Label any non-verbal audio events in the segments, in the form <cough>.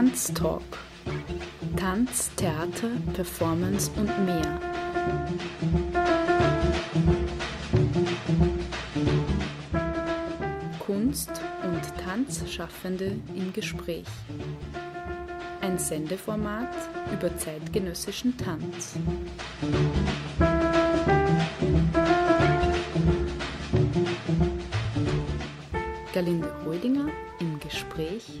Tanztalk. Tanz, Theater, Performance und mehr. Kunst und Tanzschaffende im Gespräch. Ein Sendeformat über zeitgenössischen Tanz. Galinde Holdinger im Gespräch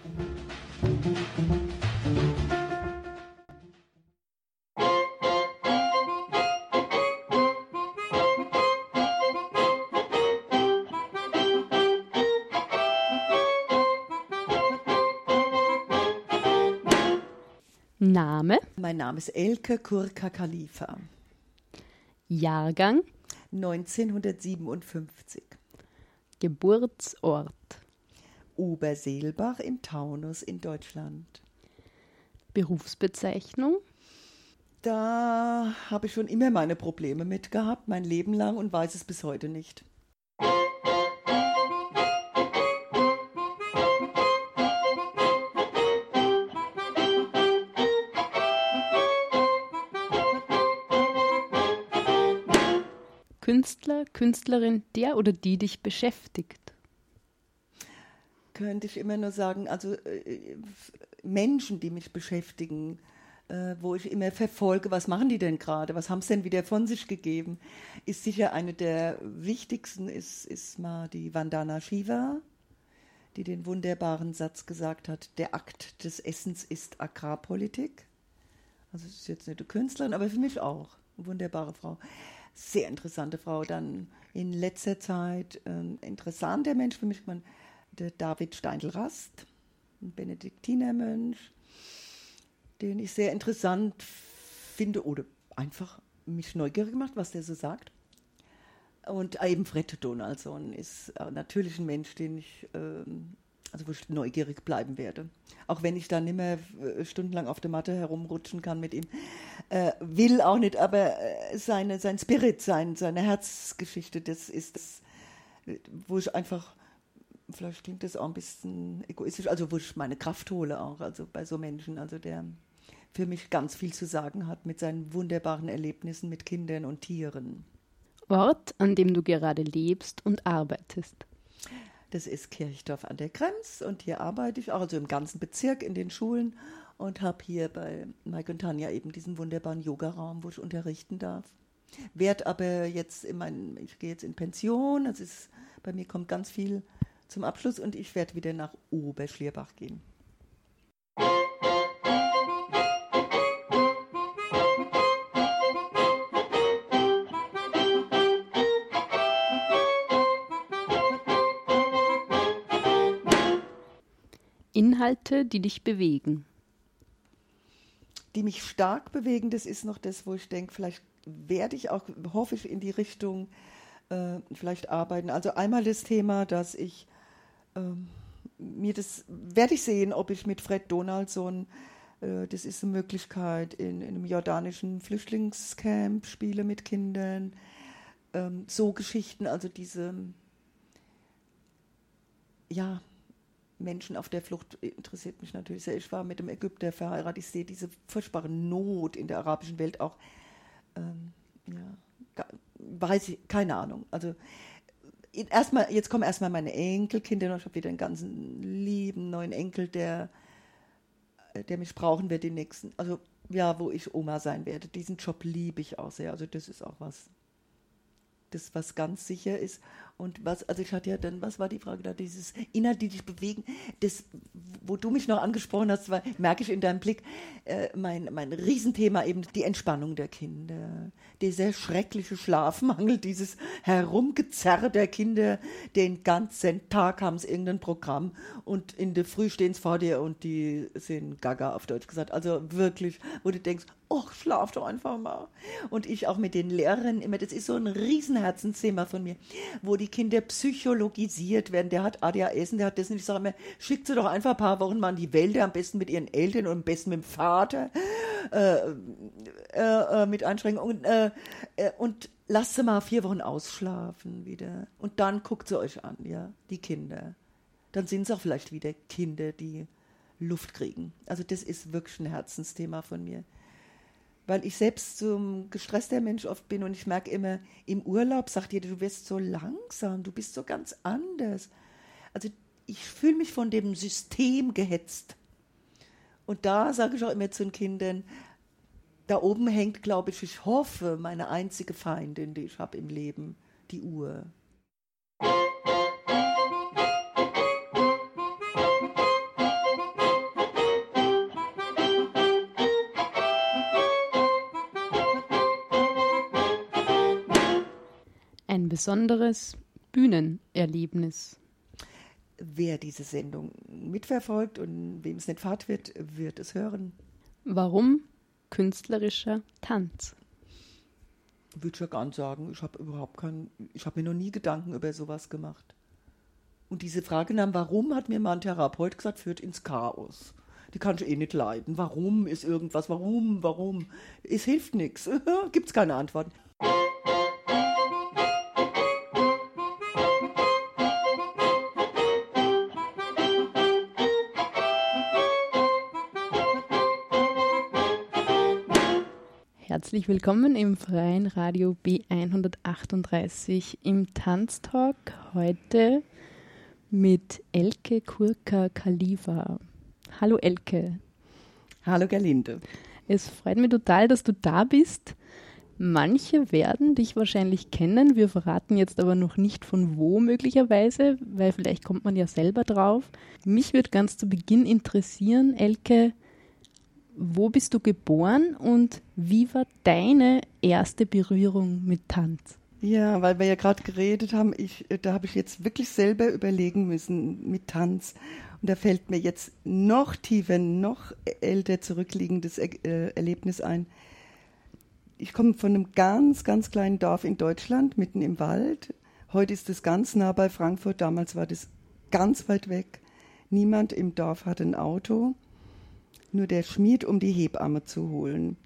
Mein Name ist Elke Kurka Khalifa. Jahrgang? 1957. Geburtsort? Oberseelbach im Taunus in Deutschland. Berufsbezeichnung? Da habe ich schon immer meine Probleme mit gehabt, mein Leben lang und weiß es bis heute nicht. Künstler, Künstlerin, der oder die dich beschäftigt? Könnte ich immer nur sagen, also äh, Menschen, die mich beschäftigen, äh, wo ich immer verfolge, was machen die denn gerade, was haben sie denn wieder von sich gegeben, ist sicher eine der wichtigsten, ist, ist mal die Vandana Shiva, die den wunderbaren Satz gesagt hat, der Akt des Essens ist Agrarpolitik. Also es ist jetzt nicht eine Künstlerin, aber für mich auch. Eine wunderbare Frau sehr interessante Frau. Dann in letzter Zeit ein interessanter Mensch für mich, der David Steindl-Rast, ein Benediktinermönch, den ich sehr interessant finde oder einfach mich neugierig gemacht, was der so sagt. Und eben Fred Donaldson ist natürlich ein Mensch, den ich ähm, also wo ich neugierig bleiben werde. Auch wenn ich dann nicht mehr äh, stundenlang auf der Matte herumrutschen kann mit ihm. Äh, will auch nicht, aber äh, seine, sein Spirit, sein, seine Herzgeschichte, das ist das, wo ich einfach, vielleicht klingt das auch ein bisschen egoistisch, also wo ich meine Kraft hole auch, also bei so Menschen, also der für mich ganz viel zu sagen hat mit seinen wunderbaren Erlebnissen mit Kindern und Tieren. Ort, an dem du gerade lebst und arbeitest. Das ist Kirchdorf an der Krems und hier arbeite ich auch, also im ganzen Bezirk in den Schulen und habe hier bei Mike und Tanja eben diesen wunderbaren Yogaraum, wo ich unterrichten darf. Werd aber jetzt in mein, ich gehe jetzt in Pension, das ist, bei mir kommt ganz viel zum Abschluss und ich werde wieder nach Oberschlierbach gehen. Inhalte, die dich bewegen? Die mich stark bewegen, das ist noch das, wo ich denke, vielleicht werde ich auch, hoffe ich, in die Richtung äh, vielleicht arbeiten. Also einmal das Thema, dass ich ähm, mir das, werde ich sehen, ob ich mit Fred Donaldson, äh, das ist eine Möglichkeit, in, in, einem jordanischen Flüchtlingscamp spiele mit Kindern. Ähm, so Geschichten, also diese, ja, Menschen auf der Flucht interessiert mich natürlich sehr. Ich war mit dem Ägypter verheiratet. Ich sehe diese furchtbare Not in der arabischen Welt auch. Ähm, ja, weiß ich, keine Ahnung. Also erstmal, jetzt kommen erstmal meine Enkelkinder. Ich habe wieder einen ganzen lieben neuen Enkel, der, der mich brauchen wird, den nächsten. Also ja, wo ich Oma sein werde. Diesen Job liebe ich auch sehr. Also das ist auch was, das was ganz sicher ist. Und was, also ich hatte ja dann, was war die Frage da, dieses Inhalt, die dich bewegen, das, wo du mich noch angesprochen hast, war, merke ich in deinem Blick, äh, mein, mein Riesenthema eben die Entspannung der Kinder, dieser schreckliche Schlafmangel, dieses Herumgezerre der Kinder, den ganzen Tag haben sie irgendein Programm und in der Früh stehen sie vor dir und die sind gaga auf Deutsch gesagt. Also wirklich, wo du denkst, oh, schlaf doch einfach mal. Und ich auch mit den Lehrern immer, das ist so ein Riesenherzensthema von mir, wo die Kinder psychologisiert werden. Der hat ADHS der hat das nicht. Ich sage immer, schickt sie doch einfach ein paar Wochen mal in die Wälder, am besten mit ihren Eltern und am besten mit dem Vater, äh, äh, äh mit Einschränkungen. Und, äh, äh, und lasst sie mal vier Wochen ausschlafen wieder. Und dann guckt sie euch an, ja, die Kinder. Dann sind es auch vielleicht wieder Kinder, die Luft kriegen. Also das ist wirklich ein Herzensthema von mir. Weil ich selbst so ein gestresster Mensch oft bin und ich merke immer, im Urlaub sagt jeder, du wirst so langsam, du bist so ganz anders. Also ich fühle mich von dem System gehetzt. Und da sage ich auch immer zu den Kindern, da oben hängt, glaube ich, ich hoffe, meine einzige Feindin, die ich habe im Leben, die Uhr. Besonderes Bühnenerlebnis. Wer diese Sendung mitverfolgt und wem es nicht fad wird, wird es hören. Warum künstlerischer Tanz? Würde ich ja ganz sagen, ich habe überhaupt keinen, ich habe mir noch nie Gedanken über sowas gemacht. Und diese Frage nach warum hat mir mal ein Therapeut gesagt, führt ins Chaos. Die kann ich eh nicht leiden. Warum ist irgendwas? Warum? Warum? Es hilft nichts. <laughs> Gibt es keine Antworten. Herzlich willkommen im freien Radio B138 im Tanztalk. Heute mit Elke Kurka Khalifa. Hallo Elke. Hallo Gerlinde. Es freut mich total, dass du da bist. Manche werden dich wahrscheinlich kennen. Wir verraten jetzt aber noch nicht von wo möglicherweise, weil vielleicht kommt man ja selber drauf. Mich würde ganz zu Beginn interessieren, Elke, wo bist du geboren und wie war deine erste Berührung mit Tanz? Ja, weil wir ja gerade geredet haben, ich, da habe ich jetzt wirklich selber überlegen müssen mit Tanz. Und da fällt mir jetzt noch tiefer, noch älter zurückliegendes äh, Erlebnis ein. Ich komme von einem ganz, ganz kleinen Dorf in Deutschland, mitten im Wald. Heute ist es ganz nah bei Frankfurt, damals war das ganz weit weg. Niemand im Dorf hatte ein Auto nur der Schmied, um die Hebamme zu holen.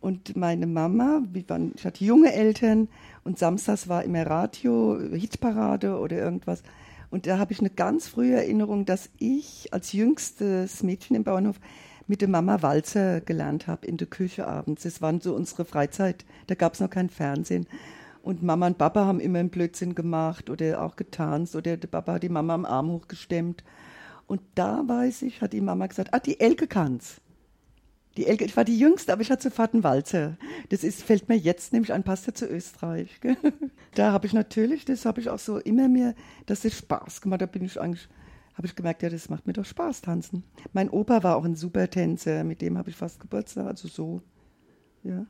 Und meine Mama, waren, ich hatte junge Eltern und samstags war immer Radio, Hitparade oder irgendwas. Und da habe ich eine ganz frühe Erinnerung, dass ich als jüngstes Mädchen im Bauernhof mit der Mama Walzer gelernt habe in der Küche abends. Das war so unsere Freizeit. Da gab es noch kein Fernsehen. Und Mama und Papa haben immer einen Blödsinn gemacht oder auch getanzt oder der Papa hat die Mama am Arm hochgestemmt. Und da weiß ich, hat die Mama gesagt, ah, die Elke kann's. Die Elke, ich war die Jüngste, aber ich hatte sofort einen Walzer. Das ist, fällt mir jetzt nämlich ein, passt ja zu Österreich. <laughs> Da habe ich natürlich, das habe ich auch so immer mehr, dass es Spaß gemacht. Da bin ich eigentlich, habe ich gemerkt, ja, das macht mir doch Spaß, tanzen. Mein Opa war auch ein super Tänzer, mit dem habe ich fast Geburtstag, also so, ja.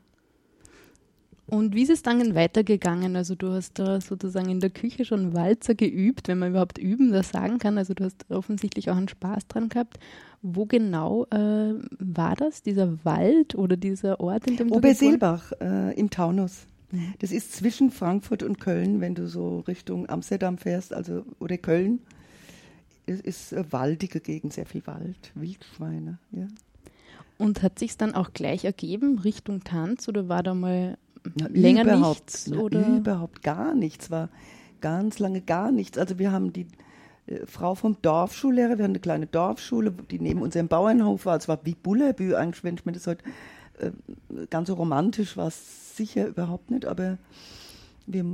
Und wie ist es dann weitergegangen? Also du hast da sozusagen in der Küche schon Walzer geübt, wenn man überhaupt üben das sagen kann. Also du hast offensichtlich auch einen Spaß dran gehabt. Wo genau äh, war das, dieser Wald oder dieser Ort, in dem Oberseelbach äh, im Taunus. Mhm. Das ist zwischen Frankfurt und Köln, wenn du so Richtung Amsterdam fährst, also oder Köln. Es ist eine waldige Gegend, sehr viel Wald, Wildschweine, ja. Und hat sich dann auch gleich ergeben Richtung Tanz oder war da mal länger überhaupt, nichts? Oder? Überhaupt gar nichts, war ganz lange gar nichts. Also wir haben die äh, Frau vom Dorfschullehrer, wir haben eine kleine Dorfschule, die neben unserem Bauernhof war. Es war wie Bullerbü eigentlich, wenn ich mir das heute äh, ganz so romantisch war, es sicher überhaupt nicht, aber wir,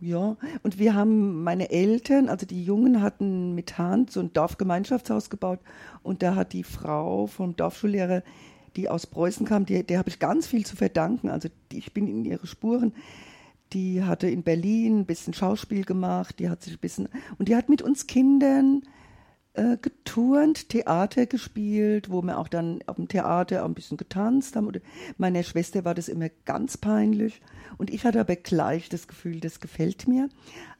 ja, und wir haben meine Eltern, also die Jungen hatten mit Hand so ein Dorfgemeinschaftshaus gebaut und da hat die Frau vom Dorfschullehrer die aus Preußen kam, die, der habe ich ganz viel zu verdanken. Also die, ich bin in ihre Spuren. Die hatte in Berlin ein bisschen Schauspiel gemacht, die hat sich ein bisschen und die hat mit uns Kindern äh, geturnt, Theater gespielt, wo wir auch dann auf dem Theater auch ein bisschen getanzt haben. Oder meiner Schwester war das immer ganz peinlich. Und ich hatte aber gleich das Gefühl, das gefällt mir.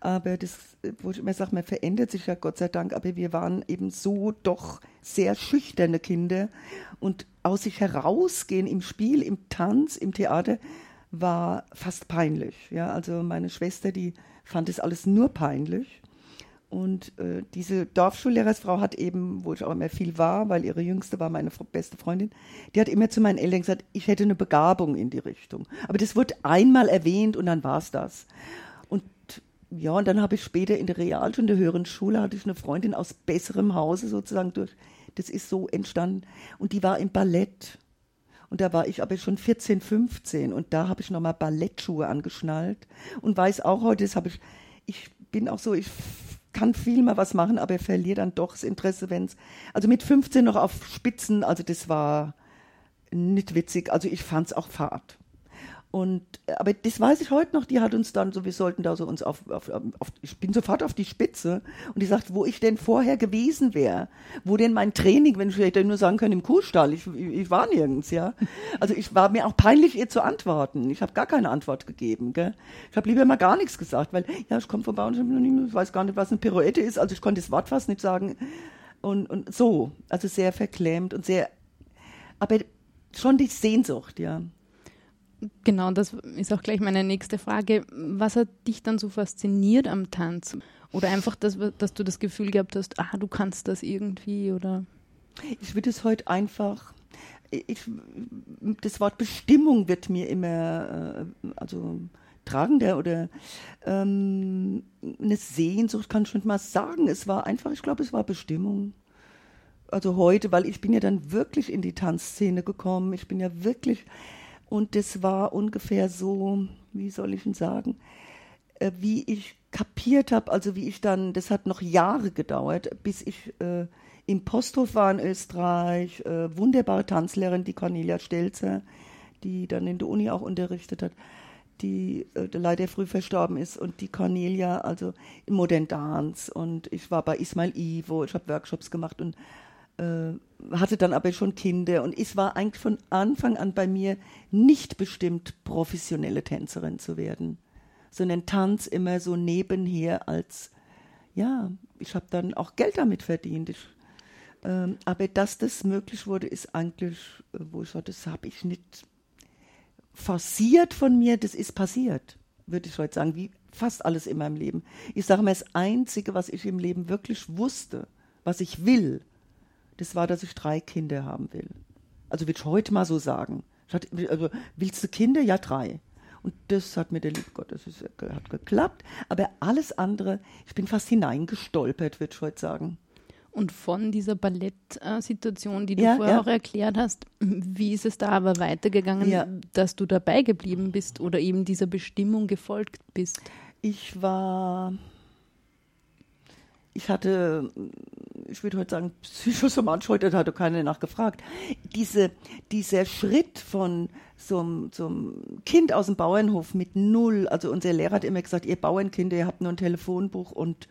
Aber das, wo ich immer sage, man verändert sich ja Gott sei Dank, aber wir waren eben so doch sehr schüchterne Kinder. Und aus sich herausgehen im Spiel, im Tanz, im Theater war fast peinlich. Ja, also meine Schwester, die fand es alles nur peinlich. Und äh, diese Dorfschullehrersfrau hat eben, wo ich auch immer viel war, weil ihre jüngste war meine beste Freundin, die hat immer zu meinen Eltern gesagt, ich hätte eine Begabung in die Richtung. Aber das wurde einmal erwähnt und dann war es das. Und ja, und dann habe ich später in der Realschule, in der höheren Schule, hatte ich eine Freundin aus besserem Hause sozusagen durch. Das ist so entstanden. Und die war im Ballett. Und da war ich aber schon 14, 15 und da habe ich nochmal Ballettschuhe angeschnallt und weiß auch heute, das habe ich, ich bin auch so, ich kann viel mal was machen, aber verliere dann doch das Interesse, wenn es. Also mit 15 noch auf Spitzen, also das war nicht witzig. Also ich fand es auch fad. Und, aber das weiß ich heute noch, die hat uns dann so, wir sollten da so uns auf, auf, auf ich bin sofort auf die Spitze und die sagt, wo ich denn vorher gewesen wäre, wo denn mein Training, wenn ich hätte nur sagen können, im Kuhstall, ich, ich war nirgends, ja. Also ich war mir auch peinlich, ihr zu antworten. Ich habe gar keine Antwort gegeben, gell. Ich habe lieber mal gar nichts gesagt, weil, ja, ich komme vorbei und ich, ich weiß gar nicht, was eine Pirouette ist, also ich konnte das Wort fast nicht sagen. Und, und so, also sehr verklemmt und sehr, aber schon die Sehnsucht, ja. Genau, das ist auch gleich meine nächste Frage. Was hat dich dann so fasziniert am Tanz? Oder einfach, dass, dass du das Gefühl gehabt hast, ah, du kannst das irgendwie oder? Ich würde es heute einfach, ich, das Wort Bestimmung wird mir immer, äh, also tragender oder ähm, eine Sehnsucht, kann ich nicht mal sagen. Es war einfach, ich glaube, es war Bestimmung. Also heute, weil ich bin ja dann wirklich in die Tanzszene gekommen. Ich bin ja wirklich und das war ungefähr so, wie soll ich denn sagen, äh, wie ich kapiert habe, also wie ich dann, das hat noch Jahre gedauert, bis ich äh, im Posthof war in Österreich, äh, wunderbare Tanzlehrerin, die Cornelia Stelzer, die dann in der Uni auch unterrichtet hat, die äh, leider früh verstorben ist und die Cornelia, also im Modern Dance. Und ich war bei Ismail Ivo, ich habe Workshops gemacht und hatte dann aber schon Kinder und es war eigentlich von Anfang an bei mir nicht bestimmt, professionelle Tänzerin zu werden, sondern Tanz immer so nebenher als, ja, ich habe dann auch Geld damit verdient. Ich, ähm, aber dass das möglich wurde, ist eigentlich, äh, wo ich sage, das habe ich nicht forciert von mir, das ist passiert, würde ich heute sagen, wie fast alles in meinem Leben. Ich sage mal, das Einzige, was ich im Leben wirklich wusste, was ich will, das war, dass ich drei Kinder haben will. Also würde ich heute mal so sagen. Hatte, also, willst du Kinder? Ja, drei. Und das hat mir der liebe Gott, das ist, hat geklappt. Aber alles andere, ich bin fast hineingestolpert, würde ich heute sagen. Und von dieser Ballettsituation, die du ja, vorher ja. auch erklärt hast, wie ist es da aber weitergegangen, ja. dass du dabei geblieben bist oder eben dieser Bestimmung gefolgt bist? Ich war ich hatte, ich würde heute sagen, psychosomatisch, heute hatte keiner nachgefragt. Diese, dieser Schritt von so einem Kind aus dem Bauernhof mit null, also unser Lehrer hat immer gesagt, ihr Bauernkinder, ihr habt nur ein Telefonbuch und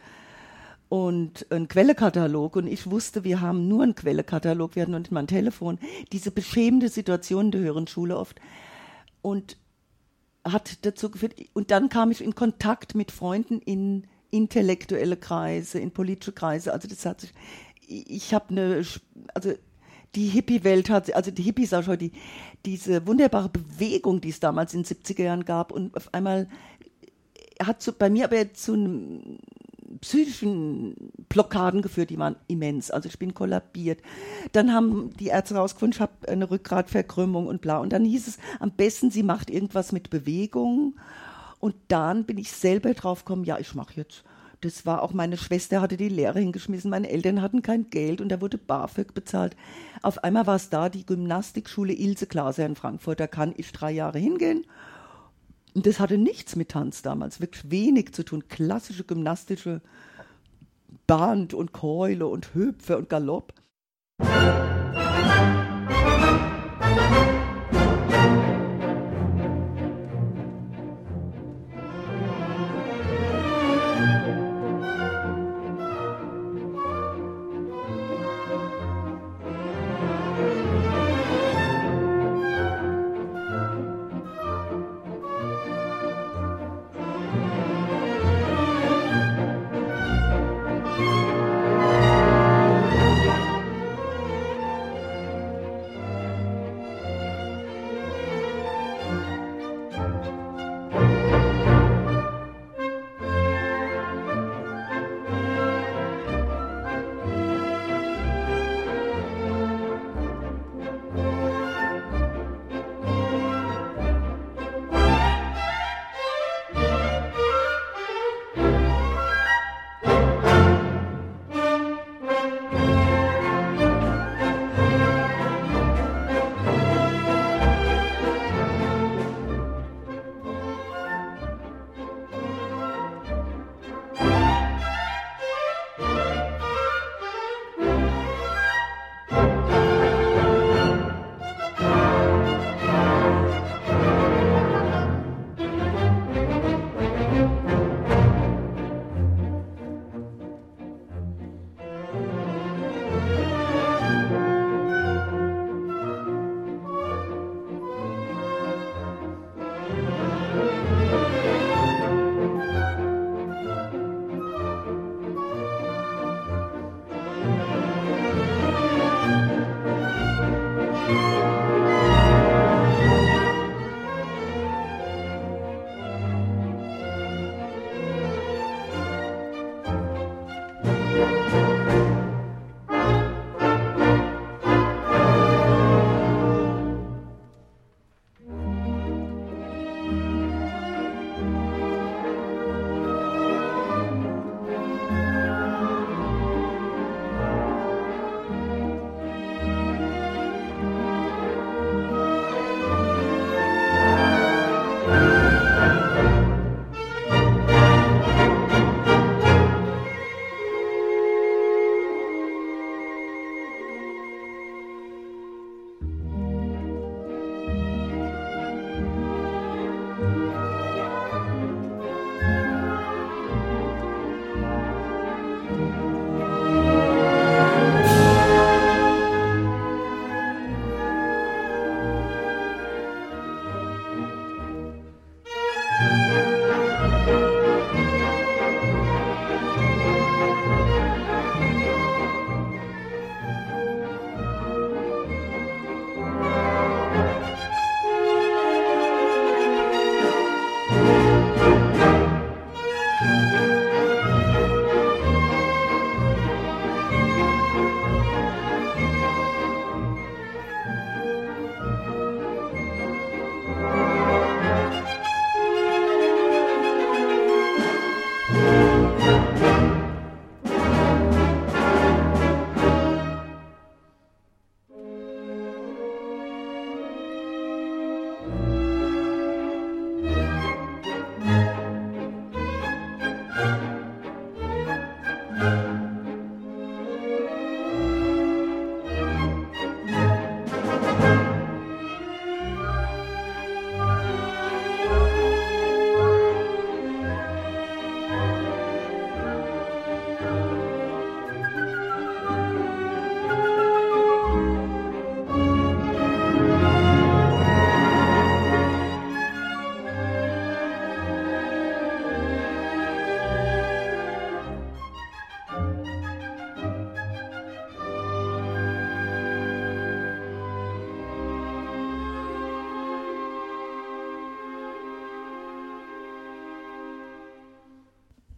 und ein Quellekatalog und ich wusste, wir haben nur einen Quellekatalog, wir hatten noch nicht mal ein Telefon. Diese beschämende Situation der höheren Schule oft und hat dazu geführt, und dann kam ich in Kontakt mit Freunden in intellektuelle Kreise, in politische Kreise. Also das hat sich, ich habe eine, also die Hippie-Welt hat, also die Hippies auch schon, die, diese wunderbare Bewegung, die es damals in den 70er Jahren gab und auf einmal hat zu, bei mir aber zu einem psychischen Blockaden geführt, die waren immens. Also ich bin kollabiert. Dann haben die Ärzte rausgefunden, ich habe eine Rückgratverkrümmung und bla. Und dann hieß es, am besten, sie macht irgendwas mit Bewegung und dann bin ich selber drauf gekommen, ja, ich mache jetzt. Das war auch meine Schwester, hatte die Lehre hingeschmissen, meine Eltern hatten kein Geld und da wurde BAföG bezahlt. Auf einmal war es da die Gymnastikschule Ilse Glaser in Frankfurt, da kann ich drei Jahre hingehen. Und das hatte nichts mit Tanz damals, wirklich wenig zu tun. Klassische gymnastische Band und Keule und Hüpfe und Galopp.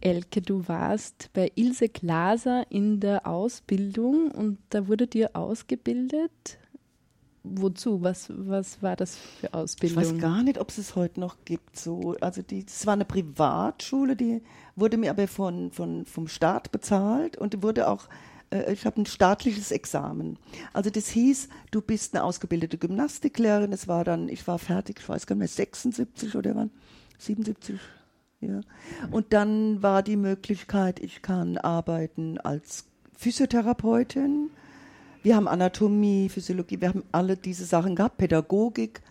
Elke, du warst bei Ilse Glaser in der Ausbildung und da wurde dir ausgebildet. Wozu? Was, was war das für Ausbildung? Ich weiß gar nicht, ob es es heute noch gibt. So. Also die, das war eine Privatschule, die wurde mir aber von, von, vom Staat bezahlt und wurde auch äh, ich habe ein staatliches Examen. Also das hieß, du bist eine ausgebildete Gymnastiklehrerin. Es war dann, ich war fertig, ich weiß gar nicht mehr, 76 oder wann? 77, ja. Und dann war die Möglichkeit, ich kann arbeiten als Physiotherapeutin. Wir haben Anatomie, Physiologie, wir haben alle diese Sachen gehabt, Pädagogik.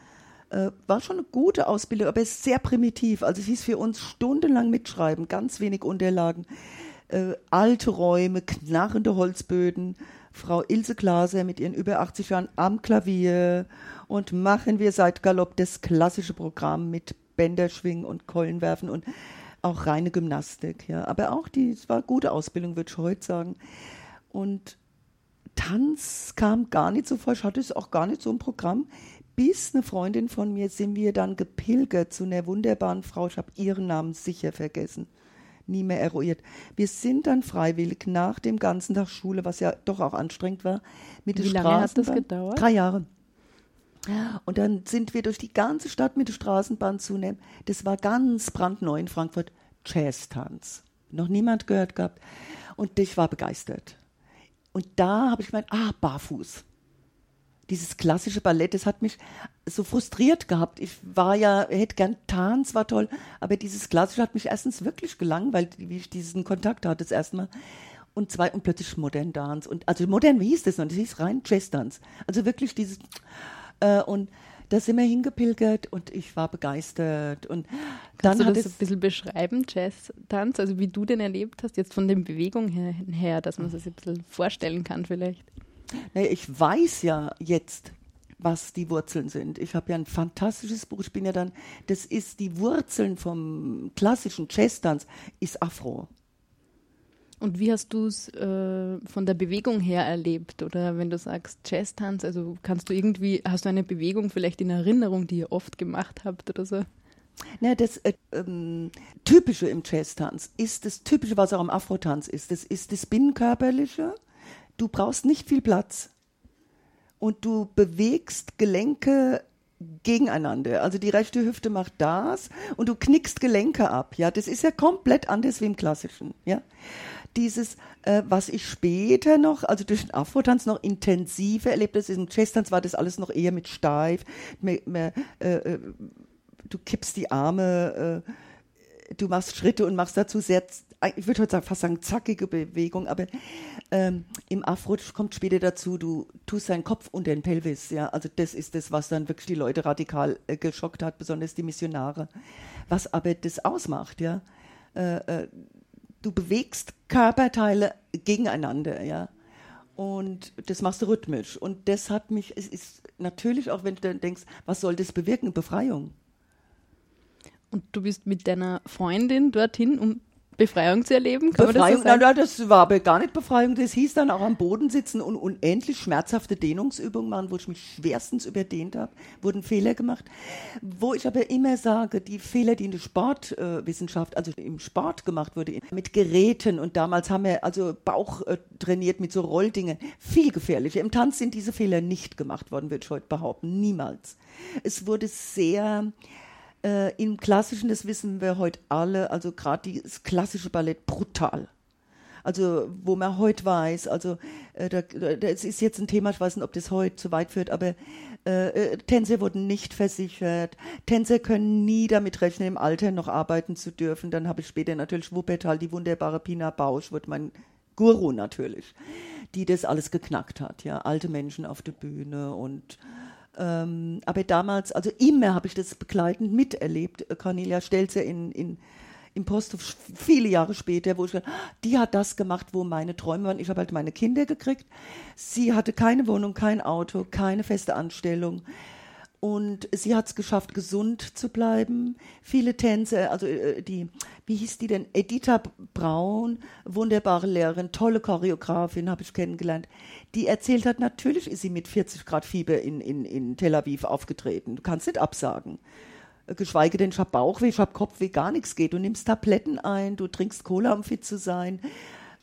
Äh, war schon eine gute Ausbildung, aber es ist sehr primitiv. Also es hieß für uns stundenlang mitschreiben, ganz wenig Unterlagen. Äh, alte Räume, knarrende Holzböden. Frau Ilse Glaser mit ihren über 80 Jahren am Klavier und machen wir seit Galopp das klassische Programm mit Bänder schwingen und Keulen werfen und auch reine Gymnastik, ja. Aber auch die, es war gute Ausbildung, würde ich heute sagen. Und Tanz kam gar nicht so vor, ich hatte es auch gar nicht so im Programm. Bis eine Freundin von mir sind wir dann gepilgert zu einer wunderbaren Frau, ich habe ihren Namen sicher vergessen, nie mehr eruiert. Wir sind dann freiwillig nach dem ganzen Tag Schule, was ja doch auch anstrengend war, mit Wie lange hat das gedauert? Drei Jahre. Und dann sind wir durch die ganze Stadt mit der Straßenbahn zunehmen. Das war ganz brandneu in Frankfurt. Jazz-Tanz. Noch niemand gehört gehabt. Und ich war begeistert. Und da habe ich gemeint, ah, barfuß. Dieses klassische Ballett, das hat mich so frustriert gehabt. Ich war ja, hätte gern Tanz, war toll, aber dieses klassische hat mich erstens wirklich gelangweilt, wie ich diesen Kontakt hatte das erste Mal. Und zwei, und plötzlich Modern Dance. Und, also modern, wie hieß das noch? Das hieß rein Jazz Dance. Also wirklich dieses, äh, und da sind wir hingepilgert und ich war begeistert. Und Kannst dann du das ein bisschen beschreiben, Jazz-Tanz, also wie du den erlebt hast, jetzt von den Bewegungen her, her dass man sich ein bisschen vorstellen kann vielleicht? Naja, ich weiß ja jetzt, was die Wurzeln sind. Ich habe ja ein fantastisches Buch, ich bin ja dann, das ist die Wurzeln vom klassischen Jazz-Tanz, ist Afro. Und wie hast du es äh, von der Bewegung her erlebt? Oder wenn du sagst Jazz-Tanz, also kannst du irgendwie, hast du eine Bewegung vielleicht in Erinnerung, die ihr oft gemacht habt oder so? Na, das äh, ähm, Typische im Jazz-Tanz ist das Typische, was auch im Afro-Tanz ist. Das ist das Binnenkörperliche. Du brauchst nicht viel Platz. Und du bewegst Gelenke gegeneinander. Also die rechte Hüfte macht das und du knickst Gelenke ab. Ja, das ist ja komplett anders wie im Klassischen. Ja, dieses, äh, was ich später noch, also durch den Afrotanz noch intensiver erlebt habe, im Jazztanz war das alles noch eher mit steif, mehr, mehr, äh, äh, du kippst die Arme, äh, du machst Schritte und machst dazu sehr, ich würde heute fast sagen, zackige Bewegung, aber ähm, im Afro kommt später dazu, du tust deinen Kopf unter den Pelvis, ja, also das ist das, was dann wirklich die Leute radikal äh, geschockt hat, besonders die Missionare. Was aber das ausmacht, ja, äh, äh du bewegst Körperteile gegeneinander, ja. Und das machst du rhythmisch. Und das hat mich, es ist natürlich auch, wenn du dann denkst, was soll das bewirken? Befreiung. Und du bist mit deiner Freundin dorthin, um Befreiung zu erleben? Kann Befreiung, das, so nein, das war aber gar nicht Befreiung. Das hieß dann auch am Boden sitzen und unendlich schmerzhafte Dehnungsübungen machen, wo ich mich schwerstens überdehnt habe, wurden Fehler gemacht. Wo ich aber immer sage, die Fehler, die in der Sportwissenschaft, äh, also im Sport gemacht wurde, mit Geräten und damals haben wir also Bauch äh, trainiert mit so Rolldingen, viel gefährlicher. Im Tanz sind diese Fehler nicht gemacht worden, würde ich heute behaupten. Niemals. Es wurde sehr äh, Im Klassischen, das wissen wir heute alle, also gerade das klassische Ballett brutal. Also wo man heute weiß, also äh, da, das ist jetzt ein Thema, ich weiß nicht, ob das heute zu weit führt, aber äh, äh, Tänzer wurden nicht versichert. Tänzer können nie damit rechnen, im Alter noch arbeiten zu dürfen. Dann habe ich später natürlich Wuppertal, die wunderbare Pina Bausch, wird mein Guru natürlich, die das alles geknackt hat. Ja, alte Menschen auf der Bühne und ähm, aber damals, also immer habe ich das begleitend miterlebt. Cornelia Stelzer in, in im Posthof viele Jahre später, wo ich dachte, die hat das gemacht, wo meine Träume waren. Ich habe halt meine Kinder gekriegt. Sie hatte keine Wohnung, kein Auto, keine feste Anstellung. Und sie hat es geschafft, gesund zu bleiben. Viele Tänze, also äh, die, wie hieß die denn? Editha Braun, wunderbare Lehrerin, tolle Choreografin, habe ich kennengelernt. Die erzählt hat, natürlich ist sie mit 40 Grad Fieber in, in, in Tel Aviv aufgetreten. Du kannst nicht absagen geschweige denn, ich habe Bauchweh, ich habe Kopfweh, gar nichts geht. Du nimmst Tabletten ein, du trinkst Cola, um fit zu sein.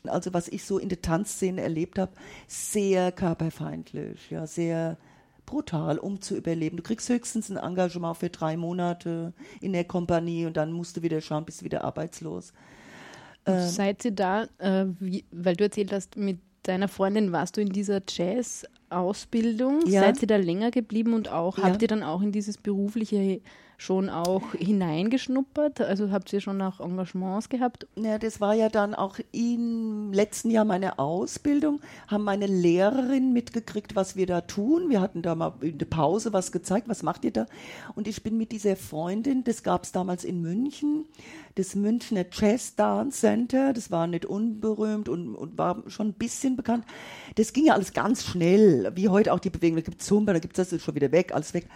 Also was ich so in der Tanzszene erlebt habe, sehr körperfeindlich, ja, sehr brutal, um zu überleben. Du kriegst höchstens ein Engagement für drei Monate in der Kompanie und dann musst du wieder schauen, bist du wieder arbeitslos. Ähm, Seid ihr da, äh, wie, weil du erzählt hast, mit deiner Freundin warst du in dieser Jazz-Ausbildung. Ja. Seid ihr da länger geblieben und auch ja. habt ihr dann auch in dieses berufliche schon auch hineingeschnuppert? Also habt ihr schon auch Engagements gehabt? Ja, das war ja dann auch im letzten Jahr meine Ausbildung, haben meine Lehrerin mitgekriegt, was wir da tun. Wir hatten da mal in der Pause was gezeigt, was macht ihr da? Und ich bin mit dieser Freundin, das gab es damals in München, das Münchner Jazz Dance Center, das war nicht unberühmt und, und war schon ein bisschen bekannt. Das ging ja alles ganz schnell, wie heute auch die Bewegung. Da gibt es Zumba, da gibt es das ist schon wieder weg, alles weg.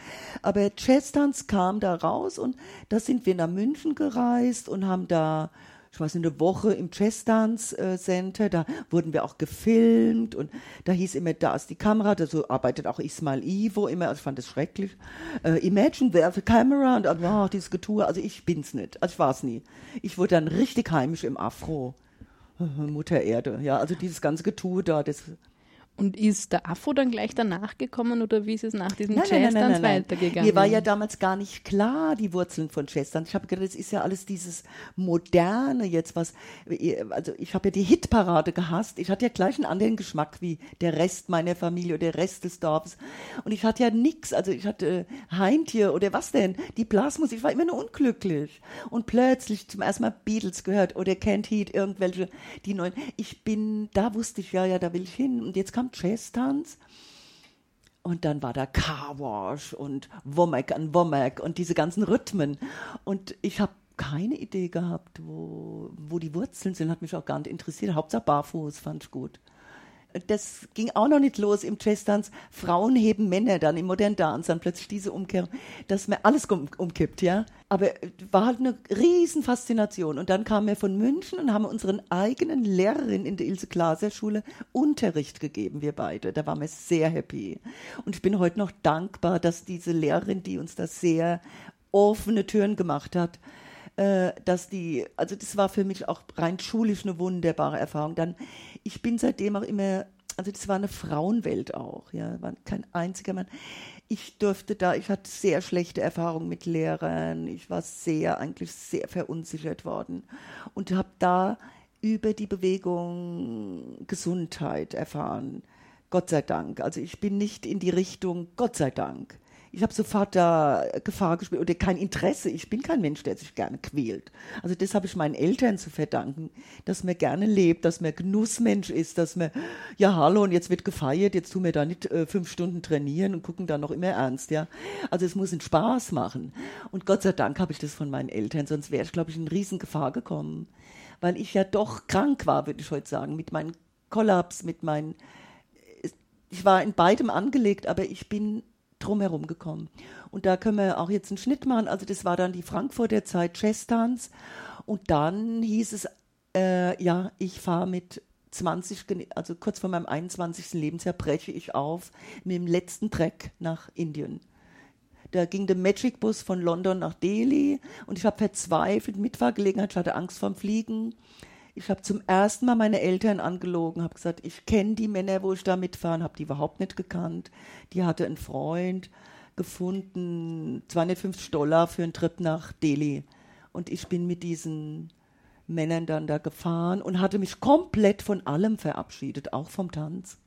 Aber Jazz Dance kam da raus und da sind wir nach München gereist und haben da ich weiß nicht, eine Woche im Jazz Dance äh, Center, da wurden wir auch gefilmt und da hieß immer, da ist die Kamera, da so arbeitet auch Ismail Ivo immer, also ich fand das schrecklich. Äh, imagine there's the camera und oh, dieses Getue, also ich bin's nicht, also ich war's nie. Ich wurde dann richtig heimisch im Afro. Mutter Erde, ja, also dieses ganze Getue da, das und ist der Afro dann gleich danach gekommen oder wie ist es nach diesem Jazzdance weitergegangen? Mir war ja damals gar nicht klar, die Wurzeln von Jazzdance. Ich habe gedacht, das ist ja alles dieses Moderne jetzt, was, also ich habe ja die Hitparade gehasst. Ich hatte ja gleich einen anderen Geschmack wie der Rest meiner Familie oder der Rest des Dorfes. Und ich hatte ja nichts, also ich hatte Heimtier oder was denn? Die Blasmusik, ich war immer nur unglücklich. Und plötzlich zum ersten Mal Beatles gehört oder Kent Heat, irgendwelche, die neuen. Ich bin, da wusste ich ja, ja, da will ich hin. Und jetzt kam kam Jazz-Tanz. Und dann war da Car Wash und Womack an Womack und diese ganzen Rhythmen. Und ich habe keine Idee gehabt, wo, wo die Wurzeln sind, hat mich auch gar nicht interessiert. Hauptsache barfuß, fand ich gut das ging auch noch nicht los im Jazz-Dance. Frauen heben Männer dann im modernen Dance, dann plötzlich diese Umkehrung, dass mir alles um, umkippt, ja. Aber war halt eine riesen Faszination. Und dann kamen wir von München und haben unseren eigenen Lehrerin in der Ilse Glaser Schule Unterricht gegeben, wir beide. Da waren wir sehr happy. Und ich bin heute noch dankbar, dass diese Lehrerin, die uns da sehr offene Türen gemacht hat, äh, dass die, also das war für mich auch rein schulisch eine wunderbare Erfahrung. Dann, ich bin seitdem auch immer, also das war eine Frauenwelt auch, ja, war kein einziger Mann. Ich durfte da, ich hatte sehr schlechte Erfahrungen mit Lehrern, ich war sehr, eigentlich sehr verunsichert worden und habe da über die Bewegung Gesundheit erfahren. Gott sei Dank. Also ich bin nicht in die Richtung, Gott sei Dank, ich habe sofort da Gefahr gespielt oder kein Interesse. Ich bin kein Mensch, der sich gerne quält. Also das habe ich meinen Eltern zu verdanken, dass man gerne lebt, dass man Genussmensch ist, dass man, ja hallo und jetzt wird gefeiert, jetzt tun wir da nicht äh, fünf Stunden trainieren und gucken dann noch immer ernst, ja. Also es muss einen Spaß machen. Und Gott sei Dank habe ich das von meinen Eltern, sonst wäre ich, glaube ich, in Riesengefahr gekommen. Weil ich ja doch krank war, würde ich heute sagen, mit meinem Kollaps, mit meinen ich war in beidem angelegt, aber ich bin drumherum gekommen. Und da können wir auch jetzt einen Schnitt machen. Also das war dann die Frankfurter Zeit Jazz-Tanz. Und dann hieß es, äh, ja, ich fahre mit 20, also kurz vor meinem 21. Lebensjahr breche ich auf mit dem letzten Trek nach Indien. Da ging der Magic Bus von London nach Delhi und ich habe verzweifelt Mitfahrgelegenheit, ich hatte Angst vorm Fliegen. Ich habe zum ersten Mal meine Eltern angelogen, habe gesagt, ich kenne die Männer, wo ich da mitfahren, habe die überhaupt nicht gekannt. Die hatte einen Freund gefunden, 250 Dollar für einen Trip nach Delhi. Und ich bin mit diesen Männern dann da gefahren und hatte mich komplett von allem verabschiedet, auch vom Tanz.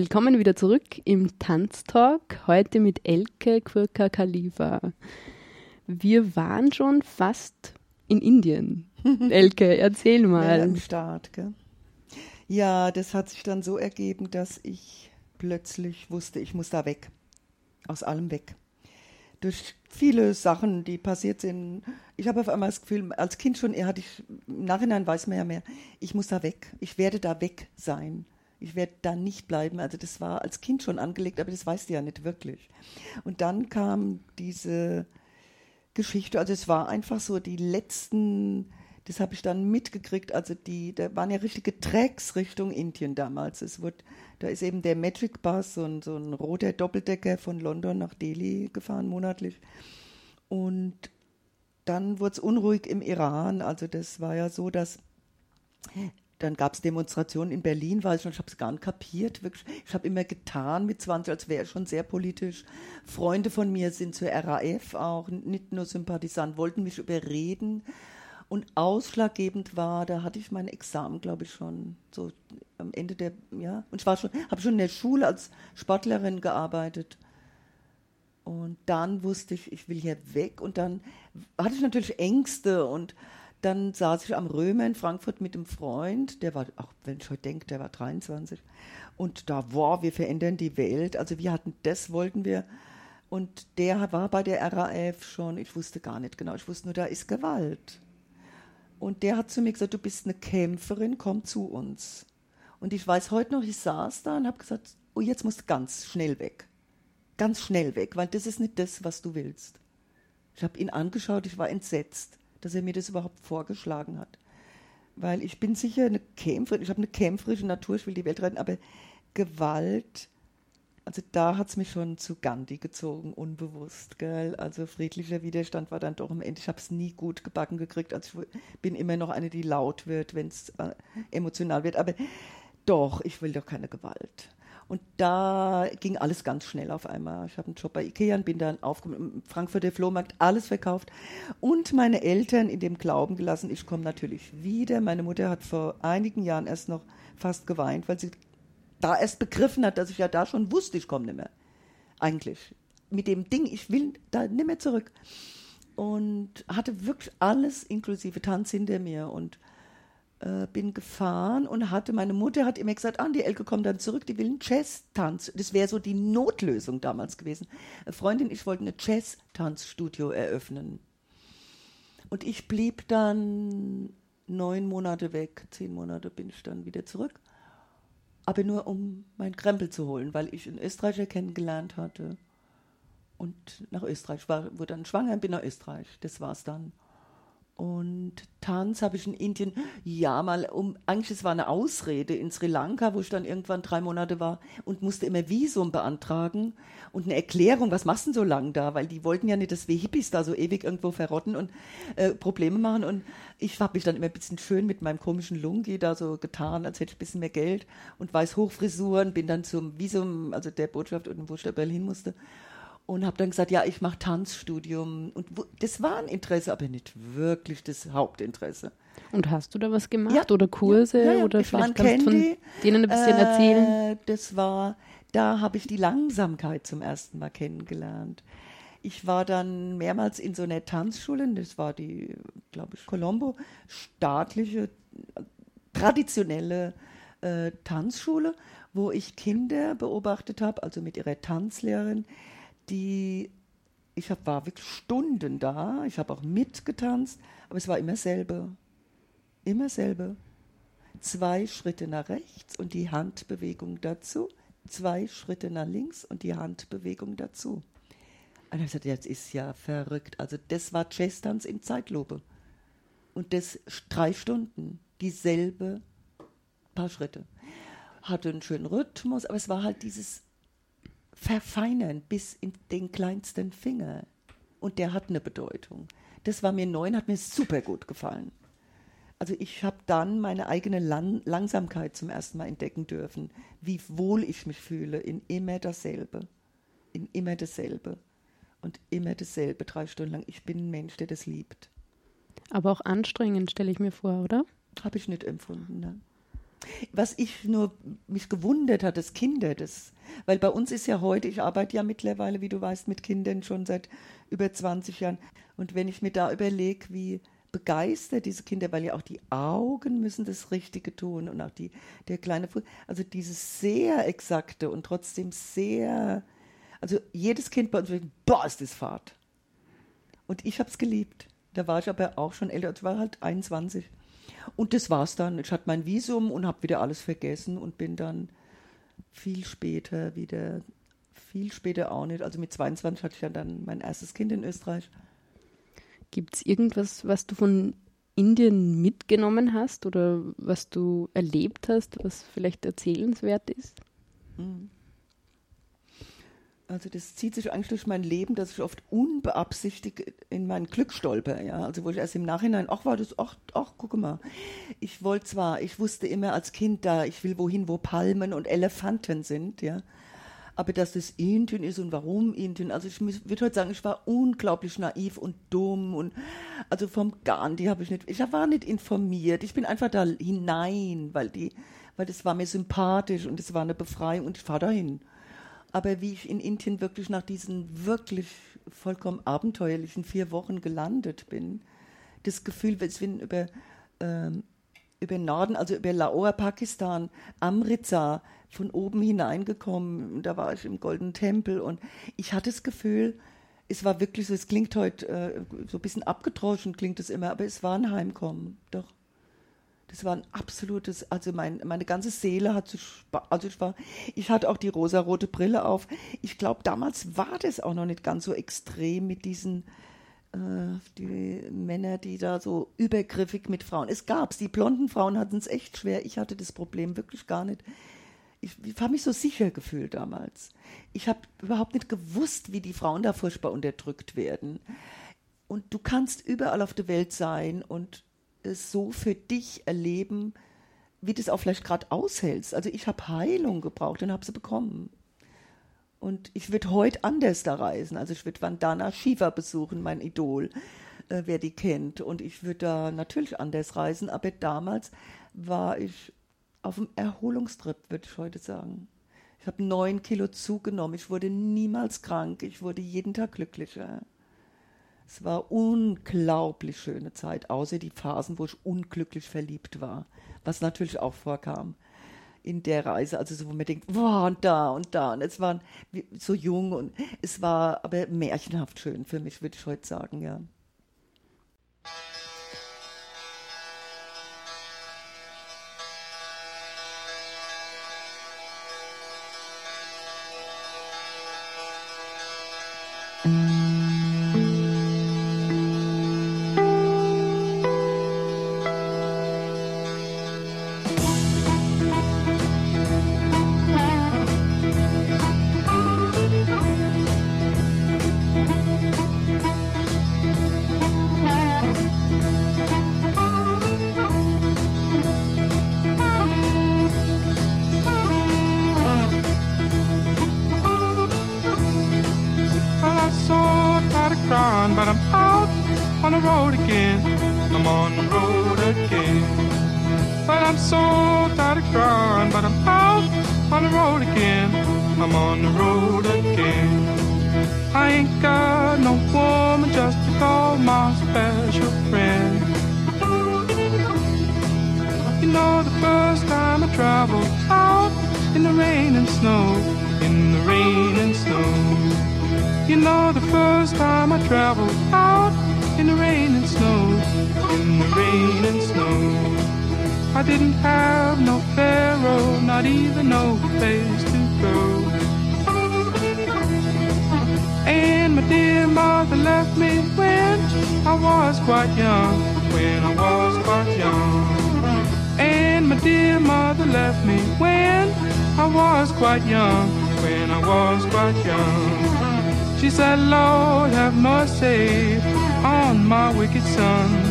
Willkommen wieder zurück im Tanztalk, heute mit Elke Quirka Khalifa. Wir waren schon fast in Indien. <laughs> Elke, erzähl mal. Ja, Im Start, gell? Ja, das hat sich dann so ergeben, dass ich plötzlich wusste, ich muss da weg. Aus allem weg. Durch viele Sachen, die passiert sind. Ich habe auf einmal das Gefühl, als Kind schon, er hatte ich, im Nachhinein weiß man ja mehr, ich muss da weg. Ich werde da weg sein. Ich werde da nicht bleiben. Also das war als Kind schon angelegt, aber das weißt du ja nicht wirklich. Und dann kam diese Geschichte, also es war einfach so die letzten, das habe ich dann mitgekriegt, also die, da waren ja richtige Tracks Richtung Indien damals. Es wurde, da ist eben der Magic Bus, so so ein roter Doppeldecker von London nach Delhi gefahren, monatlich. Und dann wurde es unruhig im Iran. Also das war ja so, dass dann gab es Demonstrationen in Berlin, weiß ich schon, ich habe es gar nicht kapiert. Wirklich. Ich habe immer getan mit 20, als wäre ich schon sehr politisch. Freunde von mir sind zur RAF auch, nicht nur Sympathisant, wollten mich überreden. Und ausschlaggebend war, da hatte ich mein Examen, glaube ich, schon so am Ende der, ja. Und ich war schon, habe schon in der Schule als Sportlerin gearbeitet. Und dann wusste ich, ich will hier weg. Und dann hatte ich natürlich Ängste und dann saß ich am Römer in Frankfurt mit einem Freund, der war, auch wenn ich heute denke, der war 23. Und da, wow, wir verändern die Welt. Also wir hatten, das wollten wir. Und der war bei der RAF schon, ich wusste gar nicht genau, ich wusste nur, da ist Gewalt. Und der hat zu mir gesagt, du bist eine Kämpferin, komm zu uns. Und ich weiß heute noch, ich saß da und habe gesagt, oh, jetzt musst du ganz schnell weg. Ganz schnell weg, weil das ist nicht das, was du willst. Ich habe ihn angeschaut, ich war entsetzt dass er mir das überhaupt vorgeschlagen hat. Weil ich bin sicher eine Kämpferin, ich habe eine kämpferische Natur, ich will die Welt retten, aber Gewalt, also da hat es mich schon zu Gandhi gezogen, unbewusst. Gell? Also friedlicher Widerstand war dann doch am Ende. Ich habe es nie gut gebacken gekriegt. Also ich bin immer noch eine, die laut wird, wenn es äh, emotional wird. Aber doch, ich will doch keine Gewalt. Und da ging alles ganz schnell auf einmal. Ich habe einen Job bei Ikea und bin dann aufgekommen, im Frankfurter Flohmarkt, alles verkauft. Und meine Eltern in dem Glauben gelassen, ich komme natürlich wieder. Meine Mutter hat vor einigen Jahren erst noch fast geweint, weil sie da erst begriffen hat, dass ich ja da schon wusste, ich komme nicht mehr. Eigentlich. Mit dem Ding, ich will da nicht mehr zurück. Und hatte wirklich alles inklusive Tanz hinter mir und äh, bin gefahren und hatte, meine Mutter hat immer gesagt, ah, die Elke kommt dann zurück, die will einen Jazz-Tanz. Das wäre so die Notlösung damals gewesen. Freundin, ich wollte eine Jazz-Tanzstudio eröffnen. Und ich blieb dann neun Monate weg, zehn Monate bin ich dann wieder zurück. Aber nur um meinen Krempel zu holen, weil ich einen Österreicher kennengelernt hatte. Und nach Österreich war, wurde dann schwanger und bin nach Österreich. Das war's dann. Und Tanz habe ich in Indien, ja, mal um, eigentlich es war eine Ausrede in Sri Lanka, wo ich dann irgendwann drei Monate war und musste immer Visum beantragen und eine Erklärung, was machst du denn so lange da? Weil die wollten ja nicht, dass wir Hippies da so ewig irgendwo verrotten und äh, Probleme machen. Und ich habe mich dann immer ein bisschen schön mit meinem komischen Lungi da so getan, als hätte ich ein bisschen mehr Geld und weiß Hochfrisuren, bin dann zum Visum, also der Botschaft, wo ich da Berlin musste und habe dann gesagt, ja, ich mache Tanzstudium. Und wo, das war ein Interesse, aber nicht wirklich das Hauptinteresse. Und hast du da was gemacht ja, oder Kurse ja, ja, oder ich vielleicht kannst du von denen ein bisschen äh, erzählen? Das war, da habe ich die Langsamkeit zum ersten Mal kennengelernt. Ich war dann mehrmals in so einer Tanzschule, das war die, glaube ich, Colombo, staatliche, traditionelle äh, Tanzschule, wo ich Kinder beobachtet habe, also mit ihrer Tanzlehrerin, die, ich hab, war wirklich Stunden da, ich habe auch mitgetanzt, aber es war immer selbe. Immer selbe. Zwei Schritte nach rechts und die Handbewegung dazu, zwei Schritte nach links und die Handbewegung dazu. Und ich gesagt, jetzt ist ja verrückt. Also das war Jazz-Tanz in Zeitlupe. Und das drei Stunden, dieselbe paar Schritte. Hatte einen schönen Rhythmus, aber es war halt dieses verfeinern bis in den kleinsten Finger. Und der hat eine Bedeutung. Das war mir neu und hat mir super gut gefallen. Also ich habe dann meine eigene Lang Langsamkeit zum ersten Mal entdecken dürfen, wie wohl ich mich fühle in immer dasselbe, in immer dasselbe und immer dasselbe drei Stunden lang. Ich bin ein Mensch, der das liebt. Aber auch anstrengend, stelle ich mir vor, oder? Habe ich nicht empfunden. Ne? Was ich nur mich gewundert hat, das Kinder, das, weil bei uns ist ja heute, ich arbeite ja mittlerweile, wie du weißt, mit Kindern schon seit über 20 Jahren. Und wenn ich mir da überlege, wie begeistert diese Kinder, weil ja auch die Augen müssen das Richtige tun und auch die, der kleine Fuß, also dieses sehr exakte und trotzdem sehr, also jedes Kind bei uns boah, ist das Fahrt. Und ich habe es geliebt. Da war ich aber auch schon älter, ich war halt 21. Und das war's dann. Ich hatte mein Visum und habe wieder alles vergessen und bin dann viel später wieder, viel später auch nicht. Also mit 22 hatte ich ja dann mein erstes Kind in Österreich. Gibt es irgendwas, was du von Indien mitgenommen hast oder was du erlebt hast, was vielleicht erzählenswert ist? Mhm. Also das zieht sich eigentlich durch mein Leben, dass ich oft unbeabsichtigt in mein Glück stolper, ja. Also wo ich erst im Nachhinein, ach war das, ach, ach, guck mal. Ich wollte zwar, ich wusste immer als Kind da, ich will wohin, wo Palmen und Elefanten sind, ja. Aber dass das Indien ist und warum Indien, also ich würde heute sagen, ich war unglaublich naiv und dumm und also vom Gandhi habe ich nicht, ich war nicht informiert, ich bin einfach da hinein, weil die, weil das war mir sympathisch und es war eine Befreiung und ich fahre dahin. Aber wie ich in Indien wirklich nach diesen wirklich vollkommen abenteuerlichen vier Wochen gelandet bin, das Gefühl, wir sind über, ähm, über Norden, also über Lahore, Pakistan, Amritsar, von oben hineingekommen. Da war ich im Goldenen Tempel und ich hatte das Gefühl, es war wirklich so, es klingt heute äh, so ein bisschen abgedroschen, klingt es immer, aber es war ein Heimkommen, doch. Das war ein absolutes, also mein, meine ganze Seele hat sich, also ich war, ich hatte auch die rosarote Brille auf. Ich glaube, damals war das auch noch nicht ganz so extrem mit diesen, äh, die Männer, die da so übergriffig mit Frauen. Es gab's, die blonden Frauen hatten es echt schwer. Ich hatte das Problem wirklich gar nicht. Ich, ich habe mich so sicher gefühlt damals. Ich habe überhaupt nicht gewusst, wie die Frauen da furchtbar unterdrückt werden. Und du kannst überall auf der Welt sein und es so für dich erleben, wie du es auch vielleicht gerade aushältst. Also ich habe Heilung gebraucht und habe sie bekommen. Und ich würde heute anders da reisen. Also ich würde Vandana Shiva besuchen, mein Idol, äh, wer die kennt. Und ich würde da natürlich anders reisen. Aber damals war ich auf dem Erholungstrip, würde ich heute sagen. Ich habe neun Kilo zugenommen. Ich wurde niemals krank. Ich wurde jeden Tag glücklicher. Es war unglaublich schöne Zeit, außer die Phasen, wo ich unglücklich verliebt war, was natürlich auch vorkam in der Reise, also so, wo man denkt, boah, und da und da. Und es waren so jung und es war aber märchenhaft schön für mich, würde ich heute sagen, ja. mother left me when I was quite young, when I was quite young. And my dear mother left me when I was quite young, when I was quite young. She said, Lord, have mercy on my wicked son.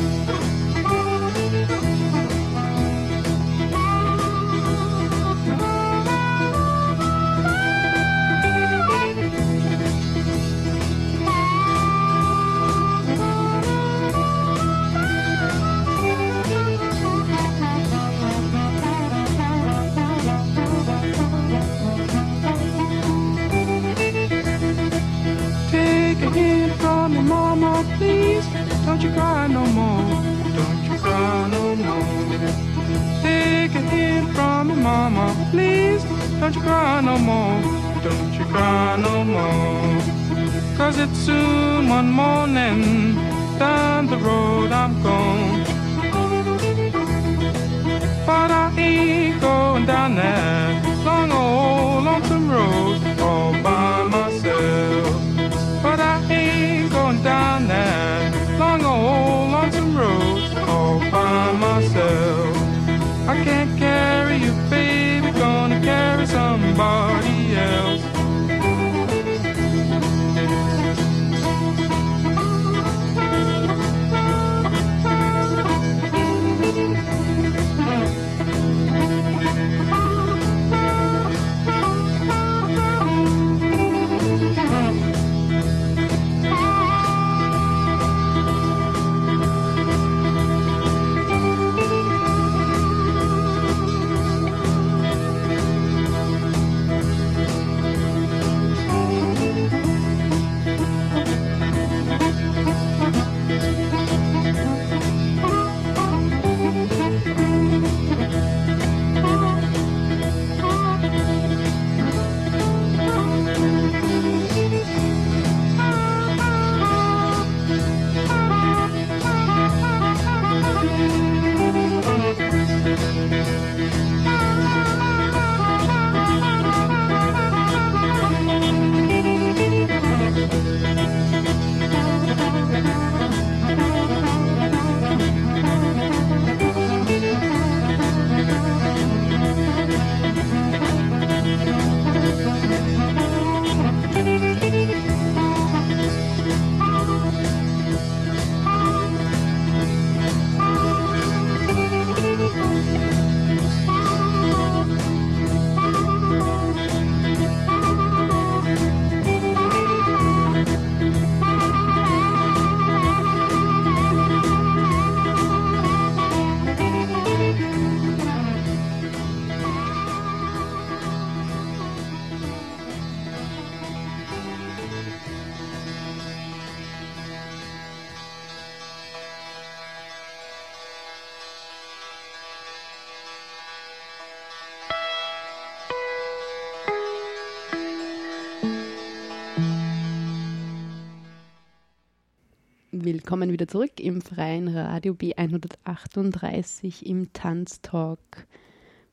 Willkommen wieder zurück im freien Radio B138 im Tanztalk.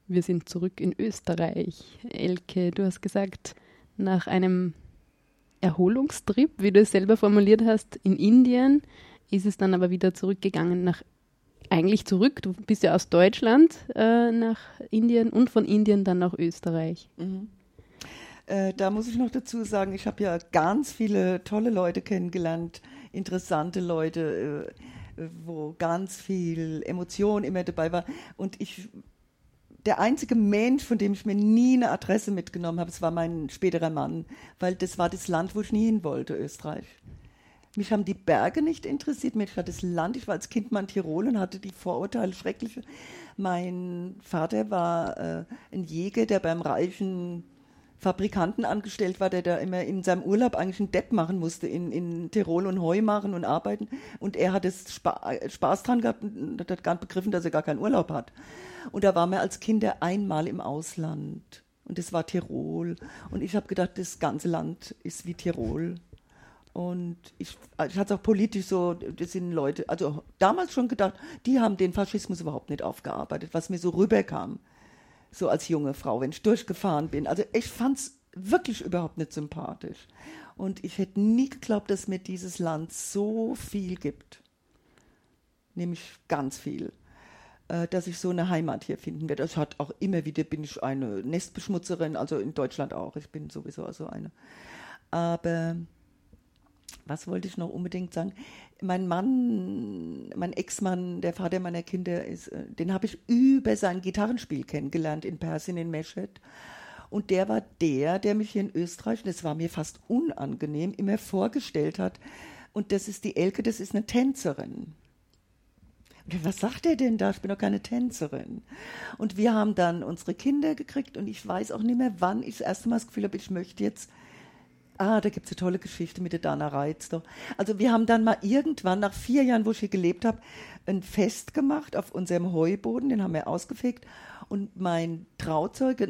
Wir sind zurück in Österreich. Elke, du hast gesagt, nach einem Erholungstrip, wie du es selber formuliert hast, in Indien, ist es dann aber wieder zurückgegangen nach, eigentlich zurück, du bist ja aus Deutschland äh, nach Indien und von Indien dann nach Österreich. Mhm. Äh, da muss ich noch dazu sagen, ich habe ja ganz viele tolle Leute kennengelernt, interessante Leute, äh, wo ganz viel Emotion immer dabei war. Und ich, der einzige Mensch, von dem ich mir nie eine Adresse mitgenommen habe, das war mein späterer Mann, weil das war das Land, wo ich nie hin wollte, Österreich. Mich haben die Berge nicht interessiert, mich hat das Land, ich war als Kind mal in Tirol und hatte die Vorurteile schreckliche. Mein Vater war äh, ein Jäger, der beim reichen Fabrikanten angestellt war, der da immer in seinem Urlaub eigentlich einen Depp machen musste, in, in Tirol und Heu machen und arbeiten. Und er hat es Spa Spaß dran gehabt und hat gar nicht begriffen, dass er gar keinen Urlaub hat. Und da waren wir als Kinder einmal im Ausland. Und das war Tirol. Und ich habe gedacht, das ganze Land ist wie Tirol. Und ich, ich hatte auch politisch so, das sind Leute, also damals schon gedacht, die haben den Faschismus überhaupt nicht aufgearbeitet, was mir so rüberkam so als junge Frau, wenn ich durchgefahren bin. Also ich fand es wirklich überhaupt nicht sympathisch. Und ich hätte nie geglaubt, dass mir dieses Land so viel gibt. Nämlich ganz viel. Äh, dass ich so eine Heimat hier finden werde. Es hat auch immer wieder, bin ich eine Nestbeschmutzerin, also in Deutschland auch. Ich bin sowieso so eine. Aber was wollte ich noch unbedingt sagen? Mein Mann, mein Ex-Mann, der Vater meiner Kinder, ist, äh, den habe ich über sein Gitarrenspiel kennengelernt in Persien, in Mesched. Und der war der, der mich hier in Österreich, und das war mir fast unangenehm, immer vorgestellt hat. Und das ist die Elke, das ist eine Tänzerin. Und was sagt er denn da? Ich bin doch keine Tänzerin. Und wir haben dann unsere Kinder gekriegt und ich weiß auch nicht mehr, wann ich das erste Mal das Gefühl habe, ich möchte jetzt Ah, da gibt es eine tolle Geschichte mit der Dana Reitz. Doch. Also wir haben dann mal irgendwann, nach vier Jahren, wo ich hier gelebt habe, ein Fest gemacht auf unserem Heuboden, den haben wir ausgefegt. Und mein Trauzeuge,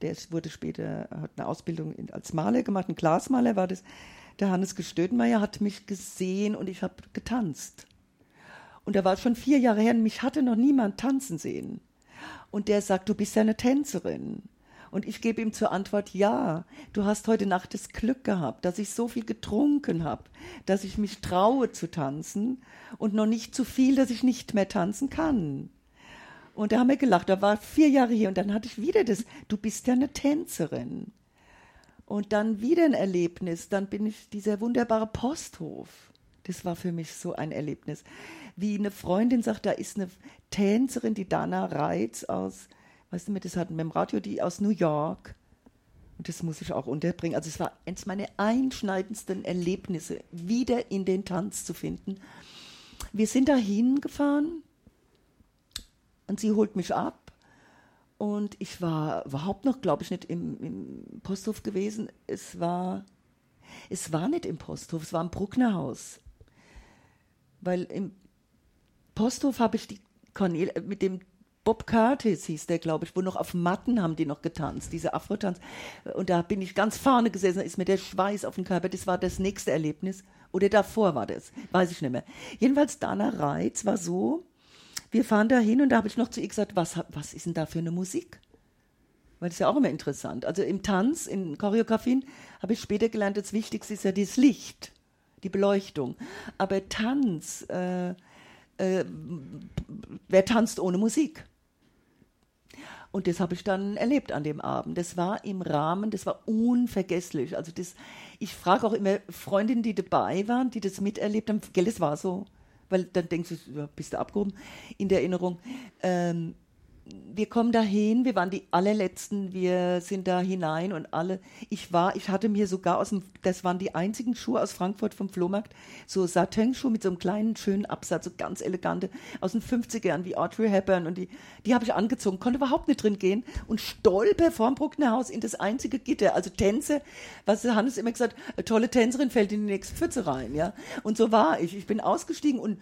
der wurde später, hat eine Ausbildung als Maler gemacht, ein Glasmaler war das, der Hannes Gestödenmeier hat mich gesehen und ich habe getanzt. Und da war schon vier Jahre her, und mich hatte noch niemand tanzen sehen. Und der sagt, du bist ja eine Tänzerin. Und ich gebe ihm zur Antwort, ja, du hast heute Nacht das Glück gehabt, dass ich so viel getrunken habe, dass ich mich traue zu tanzen und noch nicht zu viel, dass ich nicht mehr tanzen kann. Und da haben wir gelacht, da war vier Jahre hier und dann hatte ich wieder das, du bist ja eine Tänzerin. Und dann wieder ein Erlebnis, dann bin ich dieser wunderbare Posthof. Das war für mich so ein Erlebnis. Wie eine Freundin sagt, da ist eine Tänzerin, die Dana Reitz aus weißt du, mit das hatten wir im Radio, die aus New York. Und das muss ich auch unterbringen. Also es war eines meiner einschneidendsten Erlebnisse, wieder in den Tanz zu finden. Wir sind da hingefahren und sie holt mich ab. Und ich war überhaupt noch, glaube ich, nicht im, im, Posthof gewesen. Es war, es war nicht im Posthof, es war im Brucknerhaus. Weil im Posthof habe ich die Cornel mit dem Bob Curtis hieß der, glaube ich, wo noch auf Matten haben die noch getanzt, diese Afrotanz. Und da bin ich ganz vorne gesessen, da ist mir der Schweiß auf den Körper. Das war das nächste Erlebnis. Oder davor war das, weiß ich nicht mehr. Jedenfalls Dana Reitz war so, wir fahren da hin und da habe ich noch zu ihr gesagt, was, was ist denn da für eine Musik? Weil das ist ja auch immer interessant. Also im Tanz, in Choreografien, habe ich später gelernt, das Wichtigste ist ja das Licht, die Beleuchtung. Aber Tanz, äh, äh, wer tanzt ohne Musik? Und das habe ich dann erlebt an dem Abend. Das war im Rahmen, das war unvergesslich. Also das, ich frage auch immer Freundinnen, die dabei waren, die das miterlebt haben, gell, es war so. Weil dann denkst du, bist du abgehoben in der Erinnerung. Ähm, wir kommen dahin, wir waren die allerletzten, wir sind da hinein und alle, ich war, ich hatte mir sogar aus dem, das waren die einzigen Schuhe aus Frankfurt vom Flohmarkt, so Satin-Schuhe mit so einem kleinen, schönen Absatz, so ganz elegante, aus den 50ern, wie Audrey Hepburn und die, die habe ich angezogen, konnte überhaupt nicht drin gehen und stolper vorm Bruckner Haus in das einzige Gitter, also Tänze, was Hannes immer gesagt, eine tolle Tänzerin fällt in die nächste Pfütze rein, ja, und so war ich, ich bin ausgestiegen und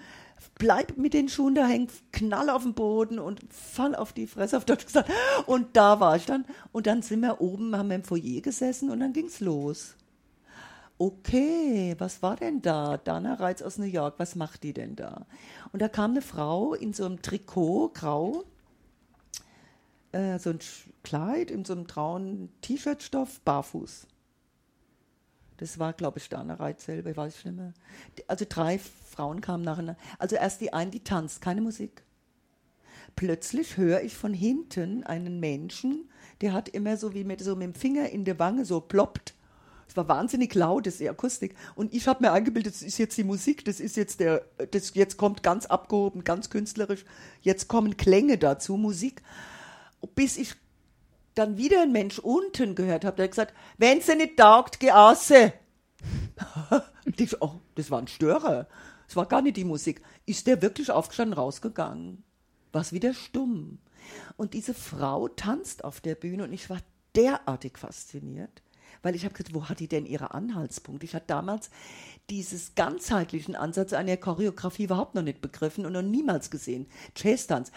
bleib mit den Schuhen da hängen, knall auf den Boden und fall auf die Fresse, auf Deutsch gesagt. Und da war ich dann. Und dann sind wir oben, haben wir im Foyer gesessen und dann ging's los. Okay, was war denn da? Dana Reitz aus New York, was macht die denn da? Und da kam eine Frau in so einem Trikot, grau, äh, so ein Kleid, in so einem trauen T-Shirt-Stoff, barfuß. Das war, glaube ich, Dana Reitz selber, weiß ich nicht mehr. Also drei Frauen kamen nacheinander. Also erst die eine, die tanzt, keine Musik. Plötzlich höre ich von hinten einen Menschen, der hat immer so wie mit so mit dem Finger in der Wange so ploppt. Es war wahnsinnig laut, das ist die Akustik. Und ich habe mir eingebildet, das ist jetzt die Musik, das ist jetzt der, das jetzt kommt ganz abgehoben, ganz künstlerisch. Jetzt kommen Klänge dazu, Musik. Bis ich dann wieder ein Mensch unten gehört habe, der hat gesagt, wenn sie nicht taugt, geh ausse. <laughs> ich, oh, das war ein Störer. Es war gar nicht die Musik. Ist der wirklich aufgestanden, rausgegangen? War es wieder stumm. Und diese Frau tanzt auf der Bühne und ich war derartig fasziniert, weil ich habe gesagt, wo hat die denn ihre Anhaltspunkte? Ich hatte damals dieses ganzheitlichen Ansatz einer Choreografie überhaupt noch nicht begriffen und noch niemals gesehen. Jazz-Tanz.